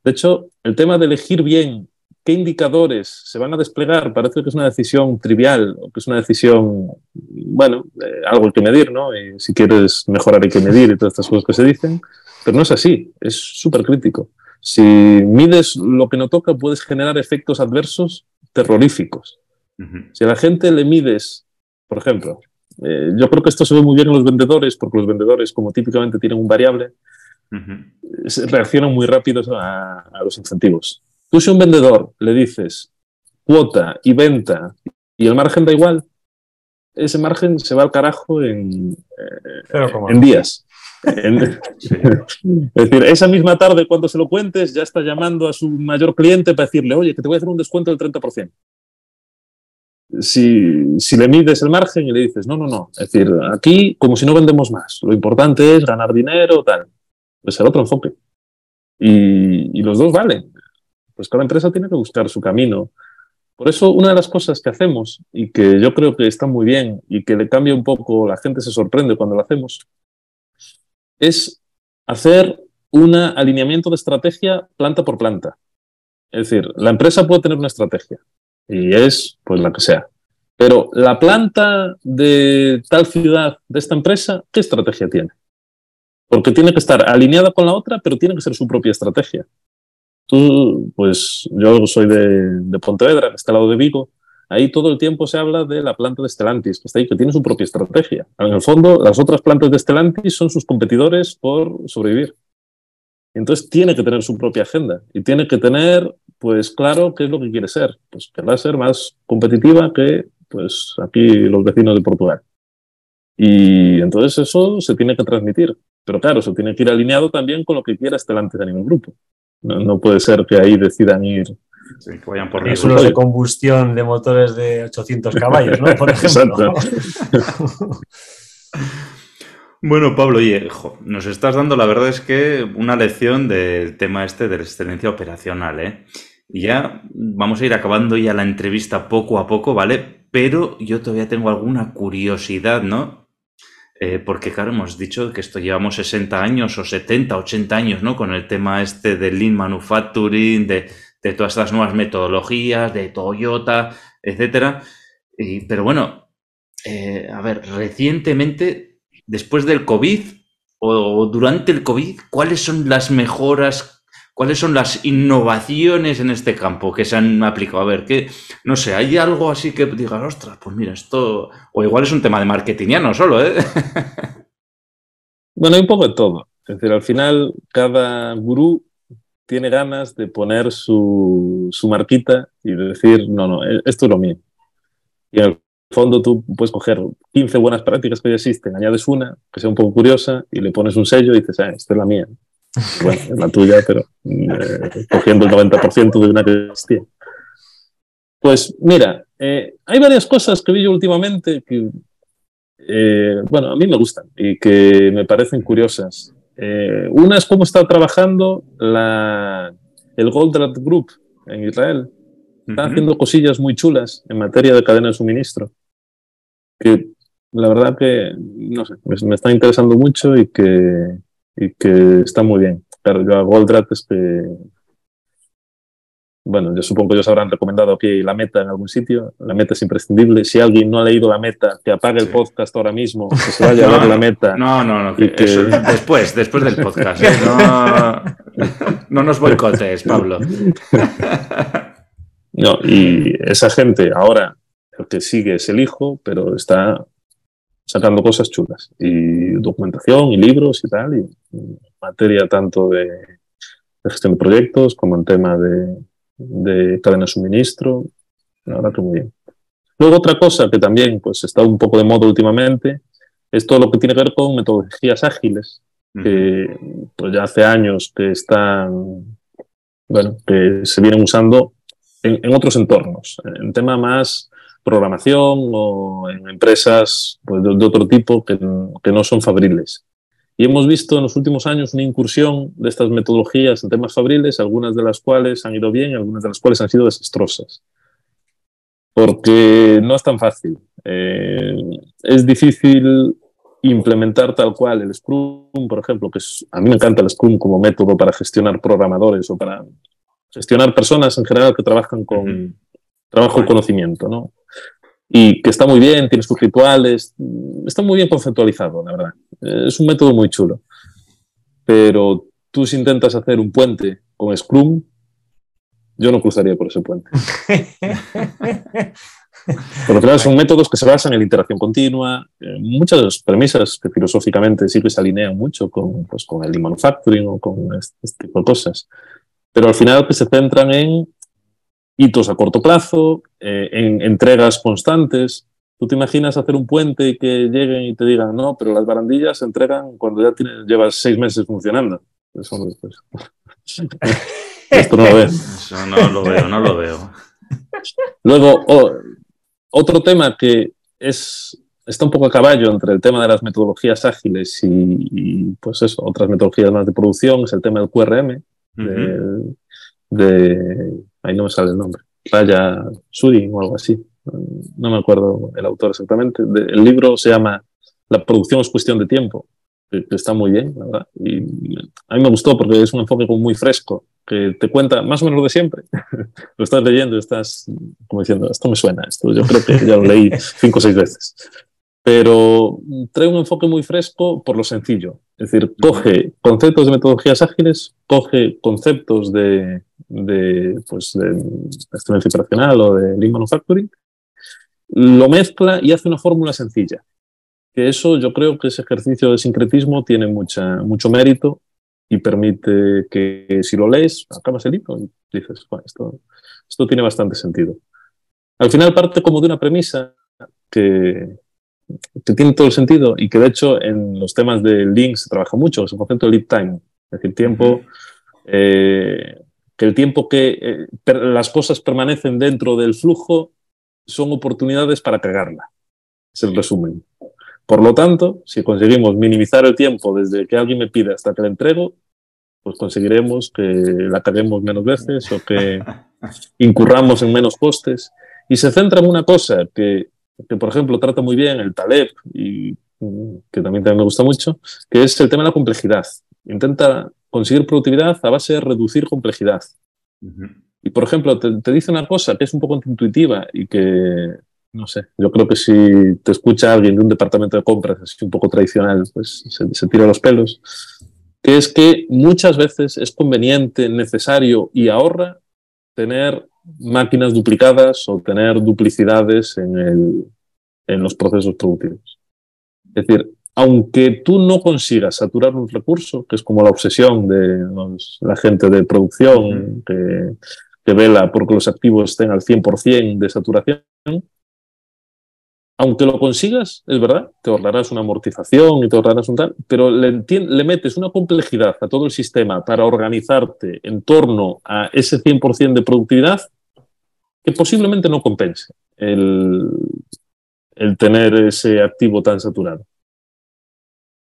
De hecho, el tema de elegir bien qué indicadores se van a desplegar parece que es una decisión trivial o que es una decisión, bueno, eh, algo hay que medir, ¿no? Y si quieres mejorar hay que medir y todas estas cosas que se dicen, pero no es así, es súper crítico. Si mides lo que no toca, puedes generar efectos adversos terroríficos. Uh -huh. Si a la gente le mides, por ejemplo, eh, yo creo que esto se ve muy bien en los vendedores, porque los vendedores, como típicamente tienen un variable, uh -huh. reaccionan muy rápido a, a los incentivos. Tú si a un vendedor le dices cuota y venta y el margen da igual, ese margen se va al carajo en, eh, en días. Sí. Es decir, esa misma tarde cuando se lo cuentes ya está llamando a su mayor cliente para decirle, oye, que te voy a hacer un descuento del 30%. Si, si le mides el margen y le dices, no, no, no, es decir, aquí como si no vendemos más, lo importante es ganar dinero, tal, pues el otro enfoque. Y, y los dos valen pues cada empresa tiene que buscar su camino. Por eso, una de las cosas que hacemos y que yo creo que está muy bien y que le cambia un poco, la gente se sorprende cuando lo hacemos, es hacer un alineamiento de estrategia planta por planta. Es decir, la empresa puede tener una estrategia y es pues la que sea. Pero la planta de tal ciudad de esta empresa, ¿qué estrategia tiene? Porque tiene que estar alineada con la otra, pero tiene que ser su propia estrategia. Tú, pues yo soy de, Pontevedra, en este lado de Vigo, ahí todo el tiempo se habla de la planta de Stellantis, que está ahí, que tiene su propia estrategia. En el fondo, las otras plantas de Stellantis son sus competidores por sobrevivir. Entonces tiene que tener su propia agenda y tiene que tener, pues claro, qué es lo que quiere ser. Pues querrá ser más competitiva que, pues aquí los vecinos de Portugal. Y entonces eso se tiene que transmitir. Pero claro, se tiene que ir alineado también con lo que quiera Stellantis a nivel grupo. No, no, puede ser que ahí decidan ir. Sí, que vayan por vehículos de combustión de motores de 800 caballos, ¿no? Por ejemplo. bueno, Pablo, oye, nos estás dando, la verdad es que una lección del tema este de la excelencia operacional, ¿eh? Y ya vamos a ir acabando ya la entrevista poco a poco, ¿vale? Pero yo todavía tengo alguna curiosidad, ¿no? Eh, porque, claro, hemos dicho que esto llevamos 60 años o 70, 80 años, ¿no? Con el tema este del Lean Manufacturing, de, todas estas nuevas metodologías, de Toyota, etcétera. Pero bueno, eh, a ver, recientemente, después del COVID o durante el COVID, ¿cuáles son las mejoras ¿Cuáles son las innovaciones en este campo que se han aplicado? A ver, que no sé, ¿hay algo así que digas, ostras, pues mira, esto. O igual es un tema de marketingiano solo, ¿eh? Bueno, hay un poco de todo. Es decir, al final, cada gurú tiene ganas de poner su, su marquita y de decir, no, no, esto es lo mío. Y en el fondo tú puedes coger 15 buenas prácticas que ya existen, añades una que sea un poco curiosa y le pones un sello y dices, ah, esta es la mía. Bueno, es la tuya, pero eh, cogiendo el 90% de una que existía. Pues mira, eh, hay varias cosas que vi yo últimamente que, eh, bueno, a mí me gustan y que me parecen curiosas. Eh, una es cómo está trabajando la, el Goldratt Group en Israel. Está uh -huh. haciendo cosillas muy chulas en materia de cadena de suministro. Que la verdad que, no sé, me, me está interesando mucho y que, y que está muy bien. Pero yo a Goldratt es que bueno, yo supongo que ellos habrán recomendado aquí la meta en algún sitio. La meta es imprescindible. Si alguien no ha leído la meta, que apague el podcast ahora mismo, que se vaya a ver la meta. No, no, no. después, después del podcast. ¿eh? No, no nos boicotes, Pablo. No, y esa gente ahora, el que sigue es el hijo, pero está sacando cosas chulas. Y documentación y libros y tal, y materia tanto de, de gestión de proyectos como en tema de de cadena de suministro. La verdad que muy bien. Luego otra cosa que también pues, está un poco de moda últimamente es todo lo que tiene que ver con metodologías ágiles, que pues, ya hace años que están, bueno, que se vienen usando en, otros entornos, en tema más programación o en empresas pues, de, otro tipo que, que no son fabriles. Y hemos visto en los últimos años una incursión de estas metodologías en temas fabriles, algunas de las cuales han ido bien y algunas de las cuales han sido desastrosas. Porque no es tan fácil. Eh, es difícil implementar tal cual el Scrum, por ejemplo, que a mí me encanta el Scrum como método para gestionar programadores o para gestionar personas en general que trabajan con trabajo y conocimiento, ¿no? Y que está muy bien, tiene sus rituales, está muy bien conceptualizado, la verdad. Es un método muy chulo. Pero tú si intentas hacer un puente con Scrum, yo no cruzaría por ese puente. Por lo general son métodos que se basan en la interacción continua, muchas premisas que filosóficamente sí que se alinean mucho con, pues, con el manufacturing o con este, este tipo de cosas, pero al final que se centran en hitos a corto plazo, eh, en entregas constantes. ¿Tú te imaginas hacer un puente y que lleguen y te digan, no, pero las barandillas se entregan cuando ya llevas seis meses funcionando? Eso, pues, esto no lo veo. Eso no lo veo, no lo veo. Luego, otro tema que es, está un poco a caballo entre el tema de las metodologías ágiles y, pues eso, otras metodologías más de producción es el tema del QRM, de ahí no me sale el nombre, Raya Suri o algo así, no me acuerdo el autor exactamente. el libro se llama La producción es cuestión de tiempo, que, está muy bien, la verdad. Y a mí me gustó porque es un enfoque muy fresco, que te cuenta más o menos de siempre. lo estás leyendo estás como diciendo, esto me suena, esto yo creo que ya lo leí cinco o seis veces pero trae un enfoque muy fresco por lo sencillo. Es decir, coge conceptos de metodologías ágiles, coge conceptos de, de, pues, de excelencia operacional o de Lean Manufacturing, lo mezcla y hace una fórmula sencilla. Que eso yo creo que ese ejercicio de sincretismo tiene mucha, mucho mérito y permite que si lo lees, acabas el libro y dices, esto, esto tiene bastante sentido. Al final parte como de una premisa que, que tiene todo el sentido y que de hecho en los temas de links se trabaja mucho, es el concepto de lead time, es decir, tiempo, eh, que el tiempo que eh, las cosas permanecen dentro del flujo son oportunidades para cagarla, es el resumen. Por lo tanto, si conseguimos minimizar el tiempo desde que alguien me pide hasta que la entrego, pues conseguiremos que la caguemos menos veces o que incurramos en menos costes. Y se centra en una cosa que que por ejemplo trata muy bien el Taleb y mm, que también, también me gusta mucho, que es el tema de la complejidad. Intenta conseguir productividad a base de reducir complejidad. Y por ejemplo, te, dice una cosa que es un poco intuitiva y que, no sé, yo creo que si te escucha alguien de un departamento de compras así un poco tradicional, pues se, se tira los pelos, que es que muchas veces es conveniente, necesario y ahorra tener máquinas duplicadas o tener duplicidades en, el, en los procesos productivos. Es decir, aunque tú no consigas saturar un recurso, que es como la obsesión de la gente de producción que, que vela porque los activos estén al 100% de saturación, aunque lo consigas, es verdad, te ahorrarás una amortización y te ahorrarás un tal, pero le, le, metes una complejidad a todo el sistema para organizarte en torno a ese 100% de productividad que posiblemente no compense el, el tener ese activo tan saturado.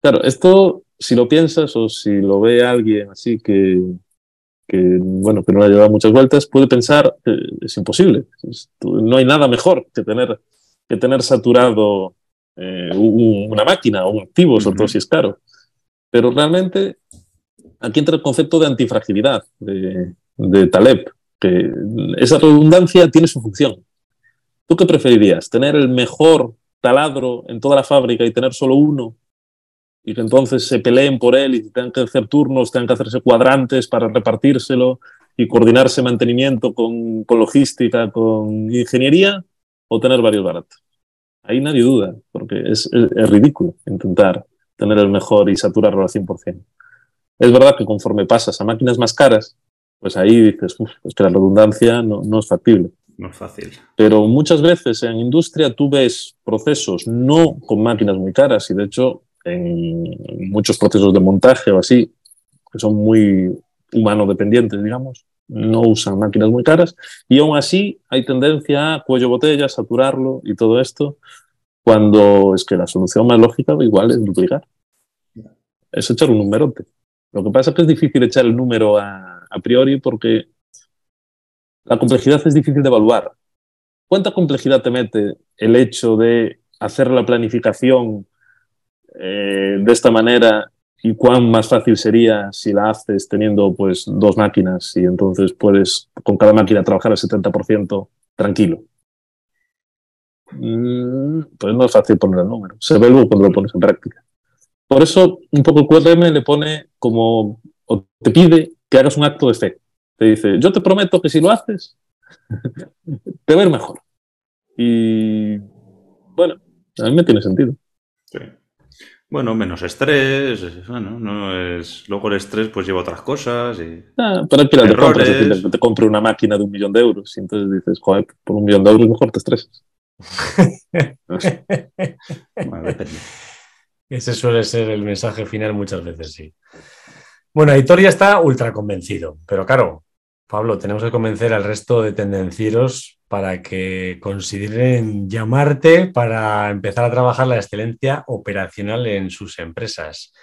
Claro, esto, si lo piensas o si lo ve alguien así que, que bueno, que no le ha llevado muchas vueltas, puede pensar que es imposible. No hay nada mejor que tener que tener saturado eh, una máquina o un activo, sobre todo si es caro. Pero realmente aquí entra el concepto de antifragilidad de, de Taleb, que esa redundancia tiene su función. ¿Tú qué preferirías? ¿Tener el mejor taladro en toda la fábrica y tener solo uno? Y que entonces se peleen por él y tengan que hacer turnos, tengan que hacerse cuadrantes para repartírselo y coordinarse mantenimiento con, con logística, con ingeniería, o tener varios baratos. Ahí nadie duda, porque es, es, ridículo intentar tener el mejor y saturarlo al 100%. Es verdad que conforme pasas a máquinas más caras, pues ahí dices, es que la redundancia no, no es factible. No es fácil. Pero muchas veces en industria tú ves procesos no con máquinas muy caras y de hecho en muchos procesos de montaje o así, que son muy humano dependientes, digamos, no usan máquinas muy caras y aún así hay tendencia a cuello botella, saturarlo y todo esto, cuando es que la solución más lógica igual es duplicar. Es echar un numerote. Lo que pasa es que es difícil echar el número a, a priori porque la complejidad es difícil de evaluar. ¿Cuánta complejidad te mete el hecho de hacer la planificación eh, de esta manera y cuán más fácil sería si la haces teniendo pues dos máquinas y entonces puedes con cada máquina trabajar al 70% tranquilo? Mm, pues no es fácil poner el número. Se ve luego cuando lo pones en práctica. Por eso, un poco el QRM le pone como, o te pide que hagas un acto de fe. Te dice, yo te prometo que si lo haces, te va a ir mejor. Y bueno, a mí me tiene sentido. Sí. Bueno, menos estrés, bueno, no es... luego el estrés pues lleva otras cosas y... Ah, pero aquí te compras, es decir, te compre una máquina de un millón de euros y entonces dices, joder, por un millón de euros mejor te estresas. bueno, depende. Ese suele ser el mensaje final muchas veces, sí. Bueno, Aitor ya está ultra convencido, pero claro, Pablo, tenemos que convencer al resto de tendencieros para que consideren llamarte para empezar a trabajar la excelencia operacional en sus empresas.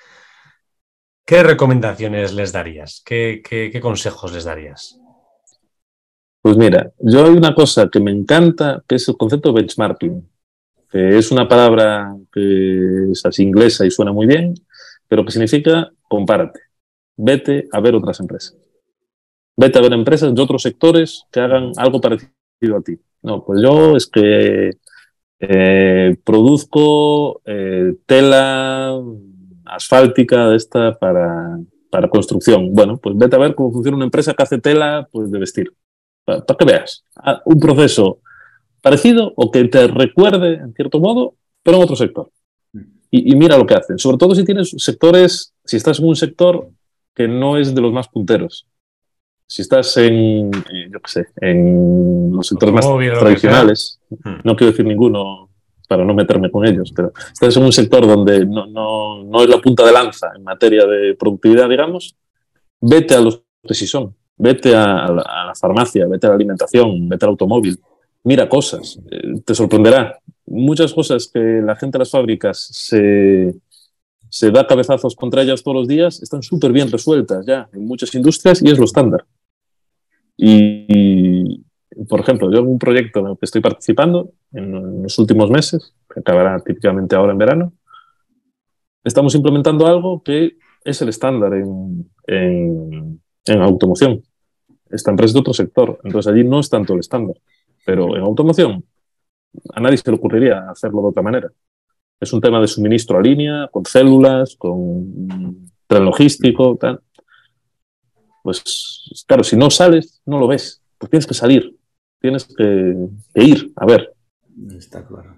¿Qué recomendaciones les darías? ¿Qué, consejos les darías? Pues mira, yo hay una cosa que me encanta, que es el concepto de benchmarking, es una palabra que es inglesa y suena muy bien, pero que significa compárate, vete a ver otras empresas vete a ver empresas de otros sectores que hagan algo parecido a ti. No, pues yo es que eh, produzco eh, tela asfáltica esta para, para, construcción. Bueno, pues vete a ver cómo funciona una empresa que hace tela pues, de vestir. Para, que veas ah, un proceso parecido o que te recuerde, en cierto modo, pero en otro sector. Y, y mira lo que hacen. Sobre todo si tienes sectores, si estás en un sector que no es de los más punteros si estás en, yo qué sé, en los sectores más tradicionales, hmm. no quiero decir ninguno para no meterme con ellos, pero estás en un sector donde no, no, no es la punta de lanza en materia de productividad, digamos, vete a los que sí son, vete a, la, a la farmacia, vete a la alimentación, vete al automóvil, mira cosas, eh, te sorprenderá. Muchas cosas que la gente de las fábricas se, se da cabezazos contra ellas todos los días, están súper bien resueltas ya en muchas industrias y es lo estándar. Y, por ejemplo, yo un proyecto en el que estoy participando en, los últimos meses, que acabará típicamente ahora en verano, estamos implementando algo que es el estándar en, en, automoción. Esta empresa es de otro sector, entonces allí no es tanto el estándar, pero en automoción a nadie se le ocurriría hacerlo de otra manera. Es un tema de suministro a línea, con células, con tren logístico, tal. Pues claro, si no sales, no lo ves. Pues tienes que salir, tienes que, ir a ver. Está claro.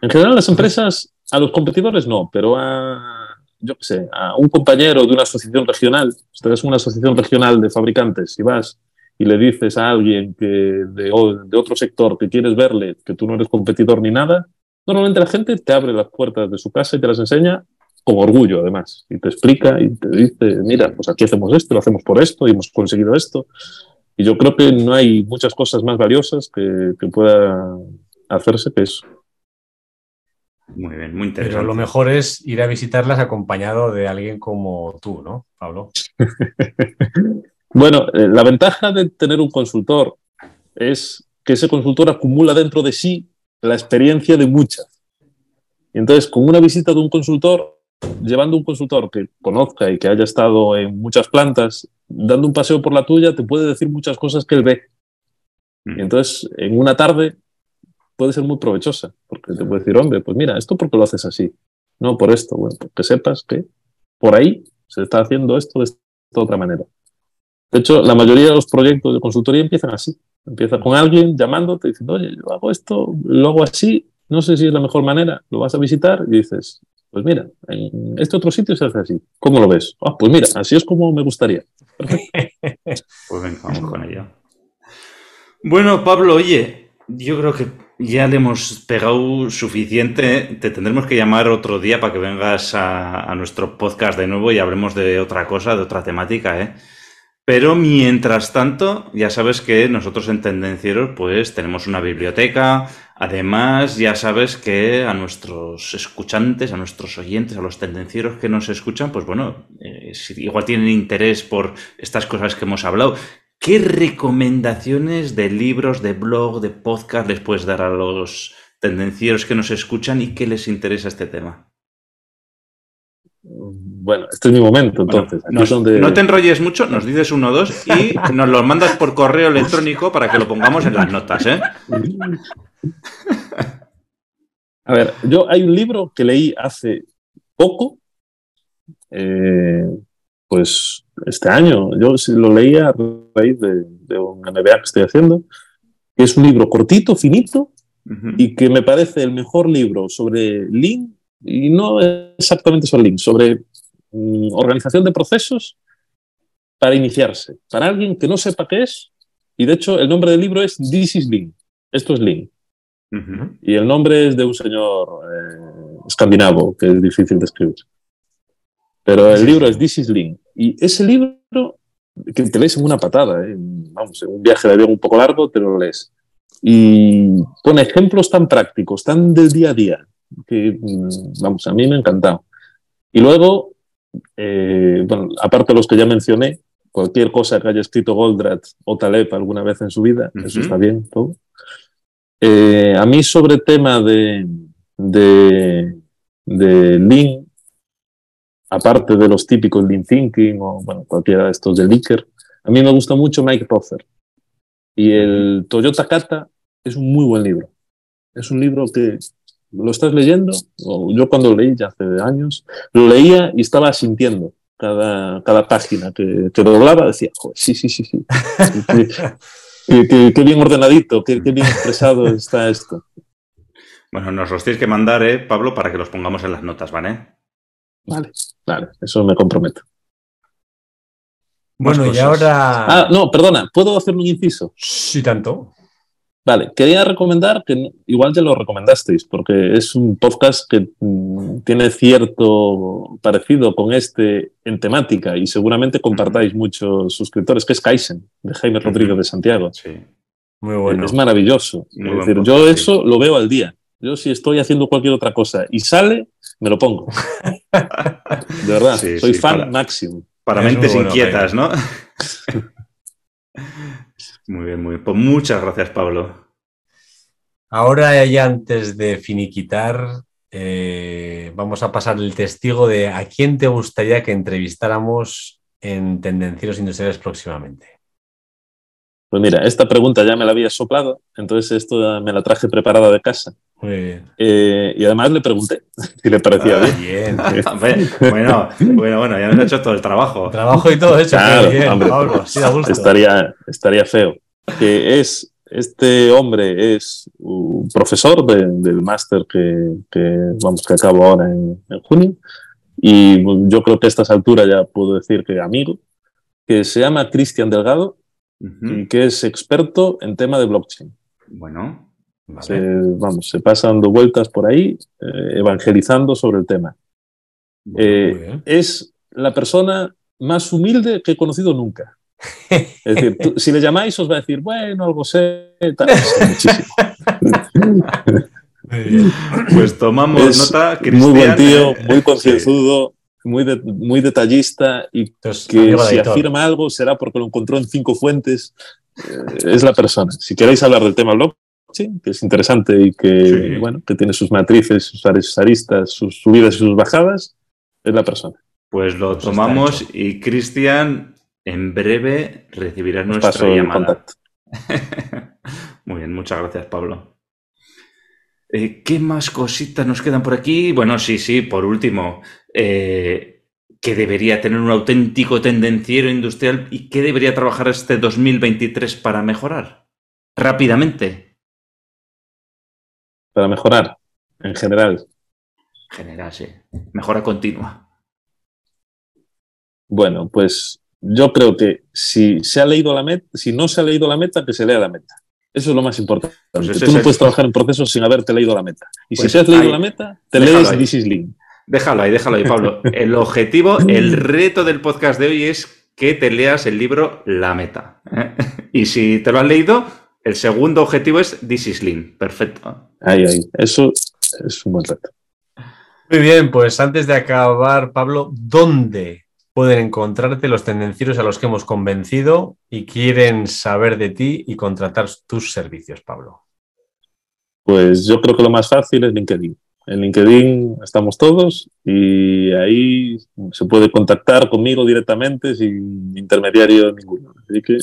En general, las empresas, a los competidores no, pero a, yo qué sé, a un compañero de una asociación regional, ustedes es una asociación regional de fabricantes y vas y le dices a alguien que de, de, otro sector que quieres verle, que tú no eres competidor ni nada, Normalmente la gente te abre las puertas de su casa y te las enseña con orgullo, además, y te explica y te dice, mira, pues aquí hacemos esto, lo hacemos por esto y hemos conseguido esto. Y yo creo que no hay muchas cosas más valiosas que, que pueda hacerse que eso. Muy bien, muy interesante. Pero lo mejor es ir a visitarlas acompañado de alguien como tú, ¿no, Pablo? bueno, eh, la ventaja de tener un consultor es que ese consultor acumula dentro de sí la experiencia de muchas. Y entonces, con una visita de un consultor, llevando un consultor que conozca y que haya estado en muchas plantas dando un paseo por la tuya, te puede decir muchas cosas que él ve. Mm. Y entonces, en una tarde puede ser muy provechosa, porque te puede decir, hombre, pues mira, esto porque lo haces así. No, por esto. Bueno, pues que sepas que por ahí se está haciendo esto de esta otra manera. De hecho, la mayoría de los proyectos de consultoría empiezan así. Empieza con alguien llamándote diciendo, oye, yo hago esto, lo hago así, no sé si es la mejor manera, lo vas a visitar y dices, pues mira, en este otro sitio se hace así. ¿Cómo lo ves? Ah, pues mira, así es como me gustaría. Pues venga, vamos con ello. Bueno, Pablo, oye, yo creo que ya le hemos pegado suficiente. Te tendremos que llamar otro día para que vengas a, a nuestro podcast de nuevo y hablemos de otra cosa, de otra temática, ¿eh? Pero mientras tanto, ya sabes que nosotros en Tendencieros pues tenemos una biblioteca. Además, ya sabes que a nuestros escuchantes, a nuestros oyentes, a los tendencieros que nos escuchan, pues bueno, eh, si igual tienen interés por estas cosas que hemos hablado. ¿Qué recomendaciones de libros, de blog, de podcast les puedes dar a los tendencieros que nos escuchan y que les interesa este tema? Bueno, este es mi momento, entonces. Nos- donde- No te enrolles mucho, nos dices uno o dos y nos los mandas por correo electrónico para que lo pongamos en las notas, ¿eh? A ver, yo hay un libro que leí hace poco, eh, pues este año, yo lo leí a raíz de, de un MBA que estoy haciendo, que es un libro cortito, finito, y que me parece el mejor libro sobre Lean, y no exactamente sobre Lean, sobre organización de procesos para iniciarse, para alguien que no sepa qué es, y de hecho el nombre del libro es This is Lean, esto es Lean. Y el nombre es de un señor eh, escandinavo, que es difícil de escribir. Pero el libro es This is Lean. Y ese libro, que te lees en una patada, ¿eh? vamos, en un viaje de avión un poco largo, te lo lees. Y pone ejemplos tan prácticos, tan del día a día, que, mm, vamos, a mí me ha encantado. Y luego, eh, bueno, aparte de los que ya mencioné, cualquier cosa que haya escrito Goldratt o Taleb alguna vez en su vida, eso está bien, todo. Eh, a mí sobre tema de, de, de Lean, aparte de los típicos Lean Thinking o bueno, cualquiera de estos de Licker, a mí me gusta mucho Mike Rother. Y el Toyota Kata es un muy buen libro. Es un libro que lo estás leyendo, o yo cuando lo leí ya hace años, lo leía y estaba sintiendo cada, cada página que, que doblaba, decía, joder, sí, sí, sí, sí. Qué, qué- qué- qué bien ordenadito, qué, qué bien expresado está esto. Bueno, nos los tienes que mandar, ¿eh, Pablo, para que los pongamos en las notas, ¿vale? Vale, vale, eso me comprometo. Bueno, y ahora. Ah, no, perdona, ¿puedo hacer un inciso? Sí, tanto. Vale, quería recomendar que igual ya lo recomendasteis, porque es un podcast que mm, tiene cierto parecido con este en temática y seguramente compartáis muchos suscriptores, que es Kaizen, de Jaime. Rodríguez de Santiago. Sí. Muy bueno. Es maravilloso. Muy es decir, yo eso lo veo al día. Yo si estoy haciendo cualquier otra cosa y sale, me lo pongo. De verdad, Sí, soy sí, fan para- máximo. Para mentes bueno, inquietas, ¿no? muy bien, muy bien. Pues muchas gracias, Pablo. Ahora, ya antes de finiquitar, eh, vamos a pasar el testigo de a quién te gustaría que entrevistáramos en Tendencieros Industriales próximamente. Pues mira, esta pregunta ya me la había soplado, entonces esto me la traje preparada de casa. Muy bien. Eh, y además le pregunté si le parecía Ah, bien. Bueno, bueno, bueno, ya nos ha hecho todo el trabajo. Trabajo y todo hecho. Claro, bien, hombre, Pablo, así da gusto. Estaría, estaría feo. Que es, este hombre es un profesor de- del máster que, que, vamos, que acabo ahora en, en junio. Y yo creo que a estas alturas ya puedo decir que amigo, que se llama Cristian Delgado y que es experto en tema de blockchain. Bueno, Vale. Se, vamos, se pasa dando vueltas por ahí, eh, evangelizando sobre el tema. Eh, es la persona más humilde que he conocido nunca. Es decir, tú- si le llamáis os va a decir, bueno, algo sé, tal, pues tomamos Es nota, muy buen Cristian. tío, eh, muy concienzudo, muy, de- muy detallista y Entonces, que si afirma algo será porque lo encontró en cinco fuentes. Eh, es la persona. Si queréis hablar del tema blockchain, que es interesante y que, Sí. bueno, que tiene sus matrices, sus ares- aristas, sus subidas y sus bajadas, es la persona. Pues lo Pues tomamos y Cristian, en breve recibirás Os nuestra llamada. contacto. Muy bien, muchas gracias, Pablo. Eh, ¿Qué más cositas nos quedan por aquí? Bueno, sí, sí, por último, eh, ¿qué debería tener un auténtico tendenciero industrial y qué debería trabajar este 2023 para mejorar? Rápidamente. Para mejorar, en general. En general, sí. Mejora continua. Bueno, pues yo creo que si se ha leído la meta, si no se ha leído la meta, que se lea la meta. Eso es lo más importante. Pues Tú no el- puedes trabajar en procesos sin haberte leído la meta. Y Pues si te has leído ahí- la meta, te lees ahí. This is. Déjalo ahí, déjalo ahí, Pablo. El objetivo, el reto del podcast de hoy es que te leas el libro La Meta. ¿eh? Y si te lo has leído, el segundo objetivo es This is Lean. Perfecto. Ahí, ahí. Eso es un buen reto. Muy bien, pues antes de acabar, Pablo, ¿dónde pueden encontrarte los tendencieros a los que hemos convencido y quieren saber de ti y contratar tus servicios, Pablo? Pues yo creo que lo más fácil es LinkedIn. En LinkedIn estamos todos y ahí se puede contactar conmigo directamente sin intermediario ninguno. Así que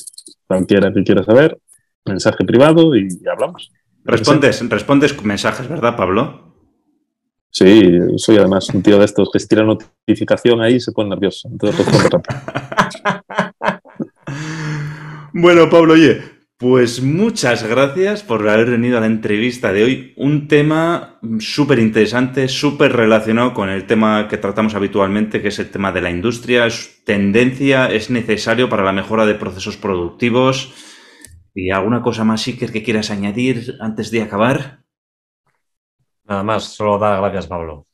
cualquiera que quiera saber, mensaje privado y hablamos. Respondes, respondes mensajes, ¿verdad, Pablo? Sí, soy además un tío de estos que si tira notificación ahí se pone nervioso. Entonces. Bueno, Pablo, oye, pues muchas gracias por haber venido a la entrevista de hoy. Un tema súper interesante, súper relacionado con el tema que tratamos habitualmente, que es el tema de la industria. Es tendencia, es necesario para la mejora de procesos productivos. ¿Y alguna cosa más, Iker, que quieras añadir antes de acabar? Nada más, solo dar gracias, Pablo.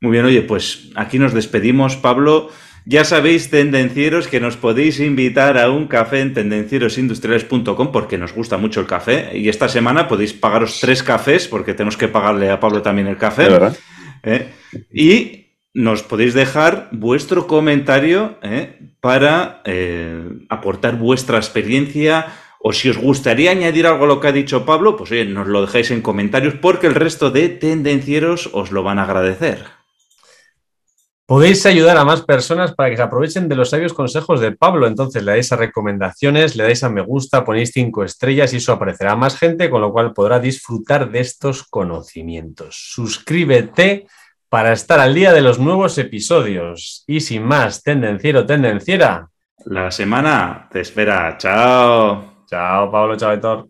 Muy bien, oye, pues aquí nos despedimos, Pablo. Ya sabéis, tendencieros, que nos podéis invitar a un café en tendencierosindustriales.com porque nos gusta mucho el café. Y esta semana podéis pagaros tres cafés porque tenemos que pagarle a Pablo también el café. De verdad. ¿eh? Y nos podéis dejar vuestro comentario ¿eh? para eh, aportar vuestra experiencia. O si os gustaría añadir algo a lo que ha dicho Pablo, pues oye, nos lo dejáis en comentarios porque el resto de tendencieros os lo van a agradecer. Podéis ayudar a más personas para que se aprovechen de los sabios consejos de Pablo. Entonces le dais a recomendaciones, le dais a me gusta, ponéis cinco estrellas y eso aparecerá a más gente, con lo cual podrá disfrutar de estos conocimientos. Suscríbete para estar al día de los nuevos episodios. Y sin más, tendenciero, tendenciera. La semana te espera. Chao. Chao, Pablo, chao, Héctor.